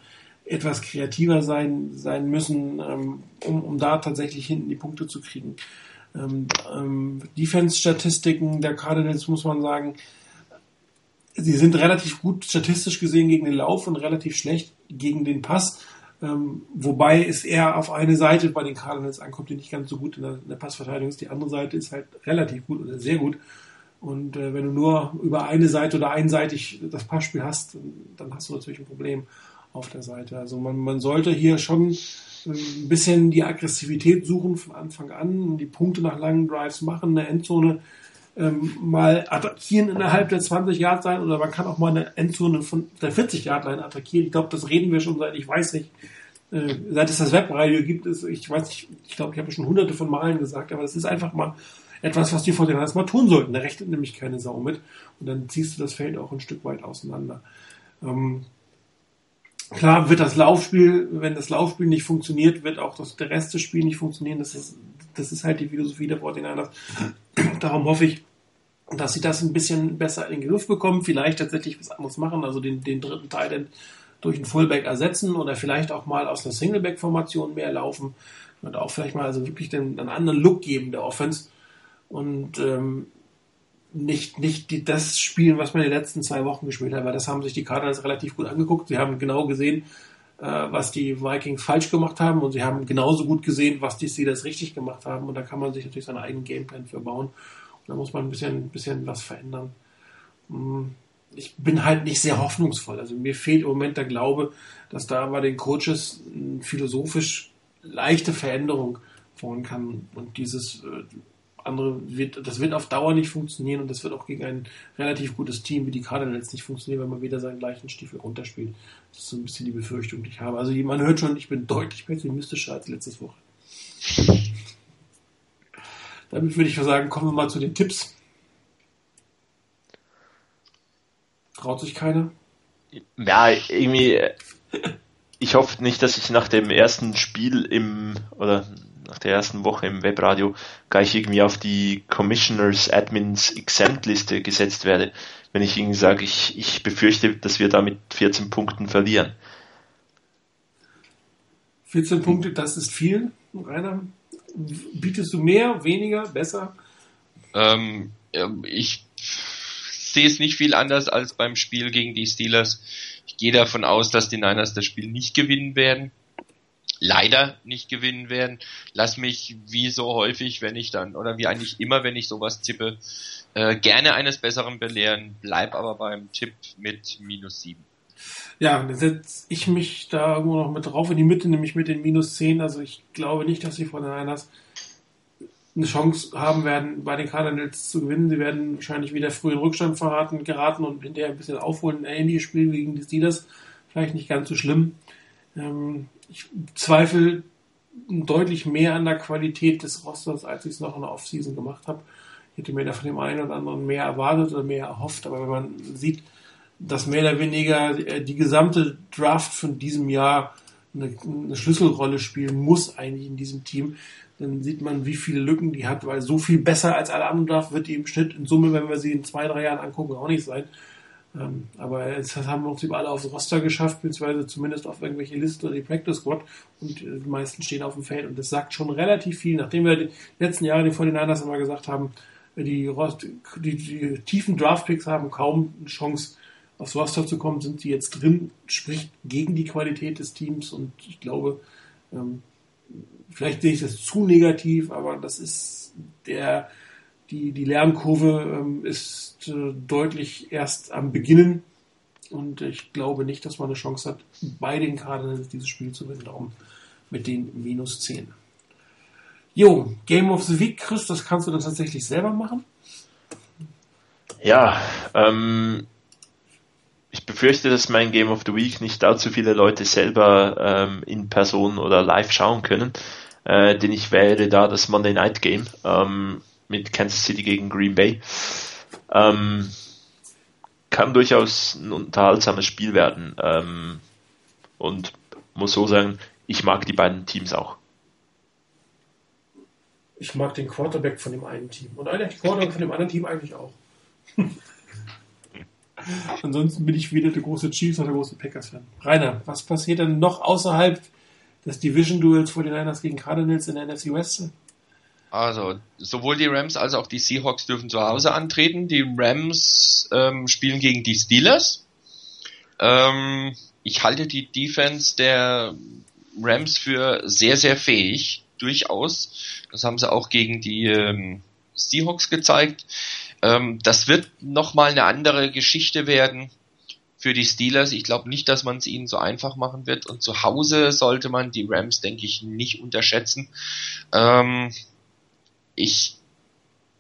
etwas kreativer sein, sein müssen, ähm, um, um da tatsächlich hinten die Punkte zu kriegen ähm, ähm, Defense-Statistiken der Cardinals, muss man sagen, sie sind relativ gut statistisch gesehen gegen den Lauf und relativ schlecht gegen den Pass. Ähm, wobei es eher auf eine Seite bei den Cardinals ankommt, die nicht ganz so gut in der, in der Passverteidigung ist. Die andere Seite ist halt relativ gut oder sehr gut. Und äh, wenn du nur über eine Seite oder einseitig das Passspiel hast, dann hast du natürlich ein Problem auf der Seite. Also man, man sollte hier schon ein bisschen die Aggressivität suchen von Anfang an, die Punkte nach langen Drives machen, eine Endzone ähm, mal attackieren innerhalb der 20 Yard sein oder man kann auch mal eine Endzone von der 40 Yard Line attackieren. Ich glaube, das reden wir schon seit, ich weiß nicht, äh, seit es das Webradio gibt, ist, ich weiß nicht, ich glaube, ich habe schon hunderte von Malen gesagt, aber das ist einfach mal etwas, was die Fortinanders mal tun sollten. Da rechnet nämlich keine Sau mit und dann ziehst du das Feld auch ein Stück weit auseinander. Ähm, Klar wird das Laufspiel, wenn das Laufspiel nicht funktioniert, wird auch das, der Rest des Spiels nicht funktionieren. Das ist, das ist halt die Philosophie der 49ers. [clears throat] Darum hoffe ich, dass sie das ein bisschen besser in den Griff bekommen, vielleicht tatsächlich was anderes machen, also den, den dritten Teil durch einen Fullback ersetzen oder vielleicht auch mal aus einer Singleback-Formation mehr laufen und auch vielleicht mal also wirklich den, einen anderen Look geben der Offense. Und ähm, nicht, nicht die, das spielen, was man in den letzten zwei Wochen gespielt hat, weil das haben sich die Cardinals relativ gut angeguckt. Sie haben genau gesehen, äh, was die Vikings falsch gemacht haben und sie haben genauso gut gesehen, was die Steelers richtig gemacht haben und da kann man sich natürlich seinen eigenen Gameplan für bauen. Und da muss man ein bisschen, ein bisschen was verändern. Hm, ich bin halt nicht sehr hoffnungsvoll. Also mir fehlt im Moment der Glaube, dass da bei den Coaches philosophisch leichte Veränderung vorhin kann und dieses äh, andere wird, das wird auf Dauer nicht funktionieren und das wird auch gegen ein relativ gutes Team wie die Cardinals nicht funktionieren, wenn man wieder seinen gleichen Stiefel runterspielt. Das ist so ein bisschen die Befürchtung, die ich habe. Also man hört schon, ich bin deutlich pessimistischer als letztes Woche. [laughs] Damit würde ich sagen, kommen wir mal zu den Tipps. Traut sich keiner? Ja, irgendwie, ich hoffe nicht, dass ich nach dem ersten Spiel im, oder nach der ersten Woche im Webradio gleich irgendwie auf die Commissioners Admins Exempt Liste gesetzt werde, wenn ich ihnen sage, ich, ich befürchte, dass wir damit 14 Punkten verlieren. 14 Punkte, das ist viel, Rainer. Bietest du mehr, weniger, besser? Ähm, ich sehe es nicht viel anders als beim Spiel gegen die Steelers. Ich gehe davon aus, dass die Niners das Spiel nicht gewinnen werden leider nicht gewinnen werden. Lass mich wie so häufig, wenn ich dann, oder wie eigentlich immer, wenn ich sowas tippe, äh, gerne eines Besseren belehren, bleib aber beim Tipp mit minus sieben. Ja, dann setze ich mich da irgendwo noch mit drauf in die Mitte, nämlich mit den minus zehn. Also ich glaube nicht, dass sie von Niners eine Chance haben werden, bei den Cardinals zu gewinnen. Sie werden wahrscheinlich wieder früh in Rückstand verraten, geraten und hinterher ein bisschen aufholen. Ein ähnliches Spiel gegen die Steelers. Vielleicht nicht ganz so schlimm. Ähm, ich zweifle deutlich mehr an der Qualität des Rosters, als ich es noch in der Offseason gemacht habe. Ich hätte mir da von dem einen oder anderen mehr erwartet oder mehr erhofft, aber wenn man sieht, dass mehr oder weniger äh, die gesamte Draft von diesem Jahr eine, eine Schlüsselrolle spielen muss eigentlich in diesem Team, dann sieht man, wie viele Lücken die hat, weil so viel besser als alle anderen Draft wird die im Schnitt in Summe, wenn wir sie in zwei, drei Jahren angucken, auch nicht sein. Ähm, aber es haben im Prinzip alle aufs Roster geschafft, beziehungsweise zumindest auf irgendwelche Listen oder die Practice Squad. Und äh, die meisten stehen auf dem Feld. Und das sagt schon relativ viel, nachdem wir die letzten Jahre die 49ers immer gesagt haben, die, die, die tiefen Draftpicks haben kaum eine Chance aufs Roster zu kommen, sind sie jetzt drin, spricht gegen die Qualität des Teams. Und ich glaube, ähm, vielleicht sehe ich das zu negativ, aber das ist der, die, die Lernkurve ähm, ist deutlich erst am Beginnen. Und ich glaube nicht, dass man eine Chance hat, bei den Cardinals dieses Spiel zu gewinnen. Darum mit den minus 10. Jo, Game of the Week, Chris, das kannst du dann tatsächlich selber machen? Ja, ähm, ich befürchte, dass mein Game of the Week nicht allzu viele Leute selber ähm, in Person oder live schauen können, äh, denn ich wäre da das Monday Night Game. Ähm, mit Kansas City gegen Green Bay. Ähm, kann durchaus ein unterhaltsames Spiel werden. Ähm, und muss so sagen, ich mag die beiden Teams auch. Ich mag den Quarterback von dem einen Team. Und eigentlich Quarterback von dem anderen Team eigentlich auch. [laughs] Ansonsten bin ich wieder der große Chiefs oder der große Packers-Fan. Rainer, was passiert denn noch außerhalb des Division-Duels vor den Niners gegen Cardinals in der NFC West? Also sowohl die Rams als auch die Seahawks dürfen zu Hause antreten. Die Rams ähm, spielen gegen die Steelers. Ähm, ich halte die Defense der Rams für sehr, sehr fähig, durchaus. Das haben sie auch gegen die ähm, Seahawks gezeigt. Ähm, das wird nochmal eine andere Geschichte werden für die Steelers. Ich glaube nicht, dass man es ihnen so einfach machen wird. Und zu Hause sollte man die Rams, denke ich, nicht unterschätzen. Ähm, ich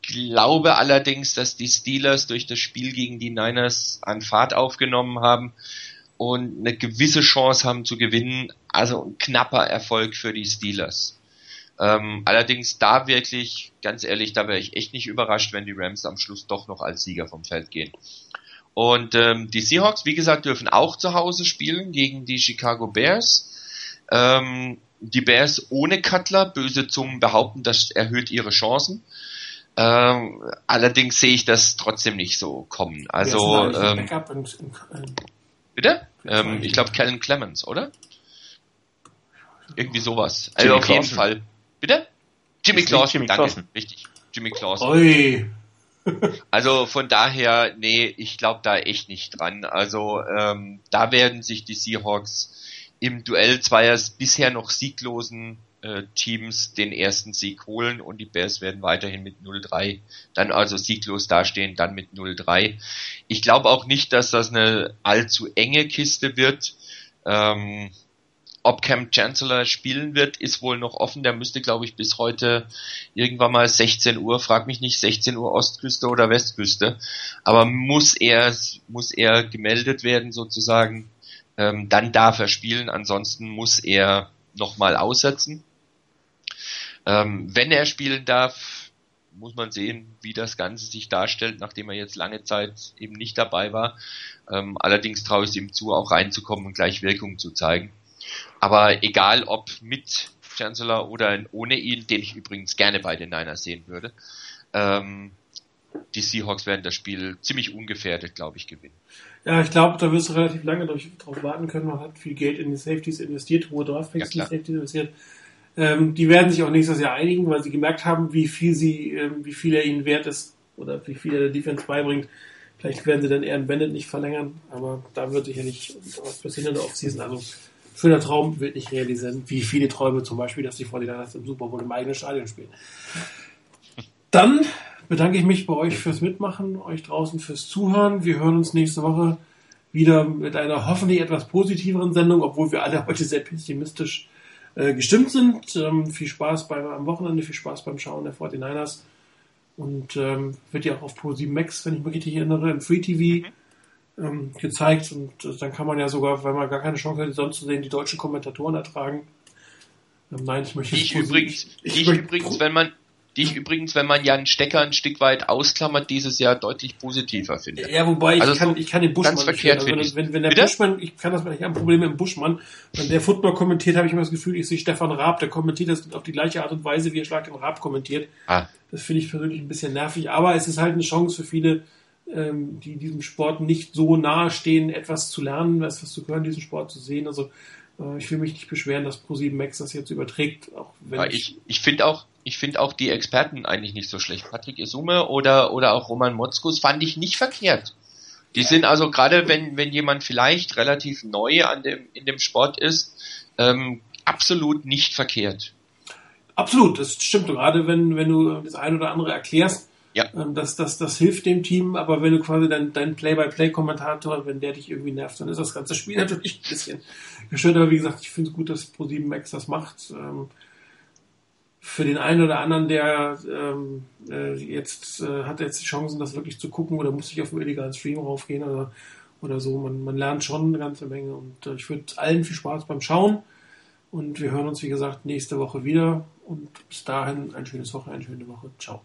glaube allerdings, dass die Steelers durch das Spiel gegen die Niners an Fahrt aufgenommen haben und eine gewisse Chance haben zu gewinnen. Also ein knapper Erfolg für die Steelers. Ähm, allerdings da wirklich, ganz ehrlich, da wäre ich echt nicht überrascht, wenn die Rams am Schluss doch noch als Sieger vom Feld gehen. Und ähm, die Seahawks, wie gesagt, dürfen auch zu Hause spielen gegen die Chicago Bears. Ähm, die Bears ohne Cutler, böse Zungen behaupten, das erhöht ihre Chancen. Ähm, allerdings sehe ich das trotzdem nicht so kommen. Also ähm, bitte? Ähm, ich glaube Kellen Clemens, oder? Irgendwie sowas. Also Jimmy auf Clausen. jeden Fall. Bitte? Jimmy Clausen, Jimmy danke. Clausen. Richtig. Jimmy Clausen. Oi. [laughs] also von daher, nee, ich glaube da echt nicht dran. Also ähm, da werden sich die Seahawks im Duell zweier bisher noch sieglosen äh, Teams den ersten Sieg holen und die Bears werden weiterhin mit 0-3 dann also sieglos dastehen, dann mit 0-3. Ich glaube auch nicht, dass das eine allzu enge Kiste wird. Ähm, ob Cam Chancellor spielen wird, ist wohl noch offen. Der müsste, glaube ich, bis heute irgendwann mal 16 Uhr, frag mich nicht, 16 Uhr Ostküste oder Westküste. Aber muss er, muss er gemeldet werden sozusagen. Ähm, dann darf er spielen, ansonsten muss er nochmal aussetzen. Ähm, wenn er spielen darf, muss man sehen, wie das Ganze sich darstellt, nachdem er jetzt lange Zeit eben nicht dabei war. Ähm, allerdings traue ich es ihm zu, auch reinzukommen und gleich Wirkung zu zeigen. Aber egal ob mit Chancellor oder ohne ihn, den ich übrigens gerne bei den Niners sehen würde, ähm, die Seahawks werden das Spiel ziemlich ungefährdet, glaube ich, gewinnen. Ja, ich glaube, da wirst du relativ lange darauf warten können. Man hat viel Geld in die Safeties investiert, hohe Draftpicks ja, in die Safeties investiert. Ähm, die werden sich auch nächstes Jahr einigen, weil sie gemerkt haben, wie viel sie, ähm, wie viel er ihnen wert ist oder wie viel er der Defense beibringt. Vielleicht werden sie dann eher einen Bennett nicht verlängern, aber da wird sicherlich was passieren in der Offseason. Also schöner Traum wird nicht realisieren, wie viele Träume zum Beispiel, dass die 49ers im Super Bowl im eigenen Stadion spielen. Dann bedanke ich mich bei euch fürs Mitmachen, euch draußen fürs Zuhören. Wir hören uns nächste Woche wieder mit einer hoffentlich etwas positiveren Sendung, obwohl wir alle [laughs] heute sehr pessimistisch äh, gestimmt sind. Ähm, viel Spaß beim, am Wochenende, viel Spaß beim Schauen der 49ers. Und ähm, wird ja auch auf Pro7 Max, wenn ich mich richtig erinnere, im Free TV mhm. ähm, gezeigt. Und äh, dann kann man ja sogar, wenn man gar keine Chance hat, sonst zu sehen, die deutschen Kommentatoren ertragen. Ähm, nein, ich möchte ich übrigens, ich, ich übrigens, wenn man die ich übrigens, wenn man Jan Stecker ein Stück weit ausklammert, dieses Jahr deutlich positiver finde. Ja, wobei ich also kann, ich kann den Buschmann ganz verkehrt also wenn, wenn, wenn der Bitte? Buschmann, ich kann das, ich habe ein Problem mit dem Buschmann. Wenn der Football kommentiert, habe ich immer das Gefühl, ich sehe Stefan Raab, der kommentiert das auf die gleiche Art und Weise, wie er Schlag den Raab kommentiert. Ah. Das finde ich persönlich ein bisschen nervig, aber es ist halt eine Chance für viele, ähm, die diesem Sport nicht so nahe stehen, etwas zu lernen, etwas zu können, diesen Sport zu sehen. Also äh, ich will mich nicht beschweren, dass Pro7 Max das jetzt überträgt. Auch wenn ja, ich ich finde auch, ich finde auch die Experten eigentlich nicht so schlecht. Patrick Isume oder, oder auch Roman Motzkus fand ich nicht verkehrt. Die sind also gerade, wenn, wenn jemand vielleicht relativ neu an dem, in dem Sport ist, ähm, absolut nicht verkehrt. Absolut, das stimmt. Gerade wenn, wenn du das ein oder andere erklärst, ja. Ähm, das, das, das hilft dem Team, aber wenn du quasi dein, dein Play-by-Play-Kommentator, wenn der dich irgendwie nervt, dann ist das ganze Spiel [laughs] natürlich ein bisschen gestört. Aber wie gesagt, ich finde es gut, dass Pro7 Max das macht. Ähm, für den einen oder anderen, der ähm, äh, jetzt äh, hat jetzt die Chancen, das wirklich zu gucken oder muss ich auf einen illegalen Stream raufgehen oder, oder so. Man, man lernt schon eine ganze Menge und äh, ich wünsche allen viel Spaß beim Schauen und wir hören uns, wie gesagt, nächste Woche wieder und bis dahin ein schönes Woche, eine schöne Woche. Ciao.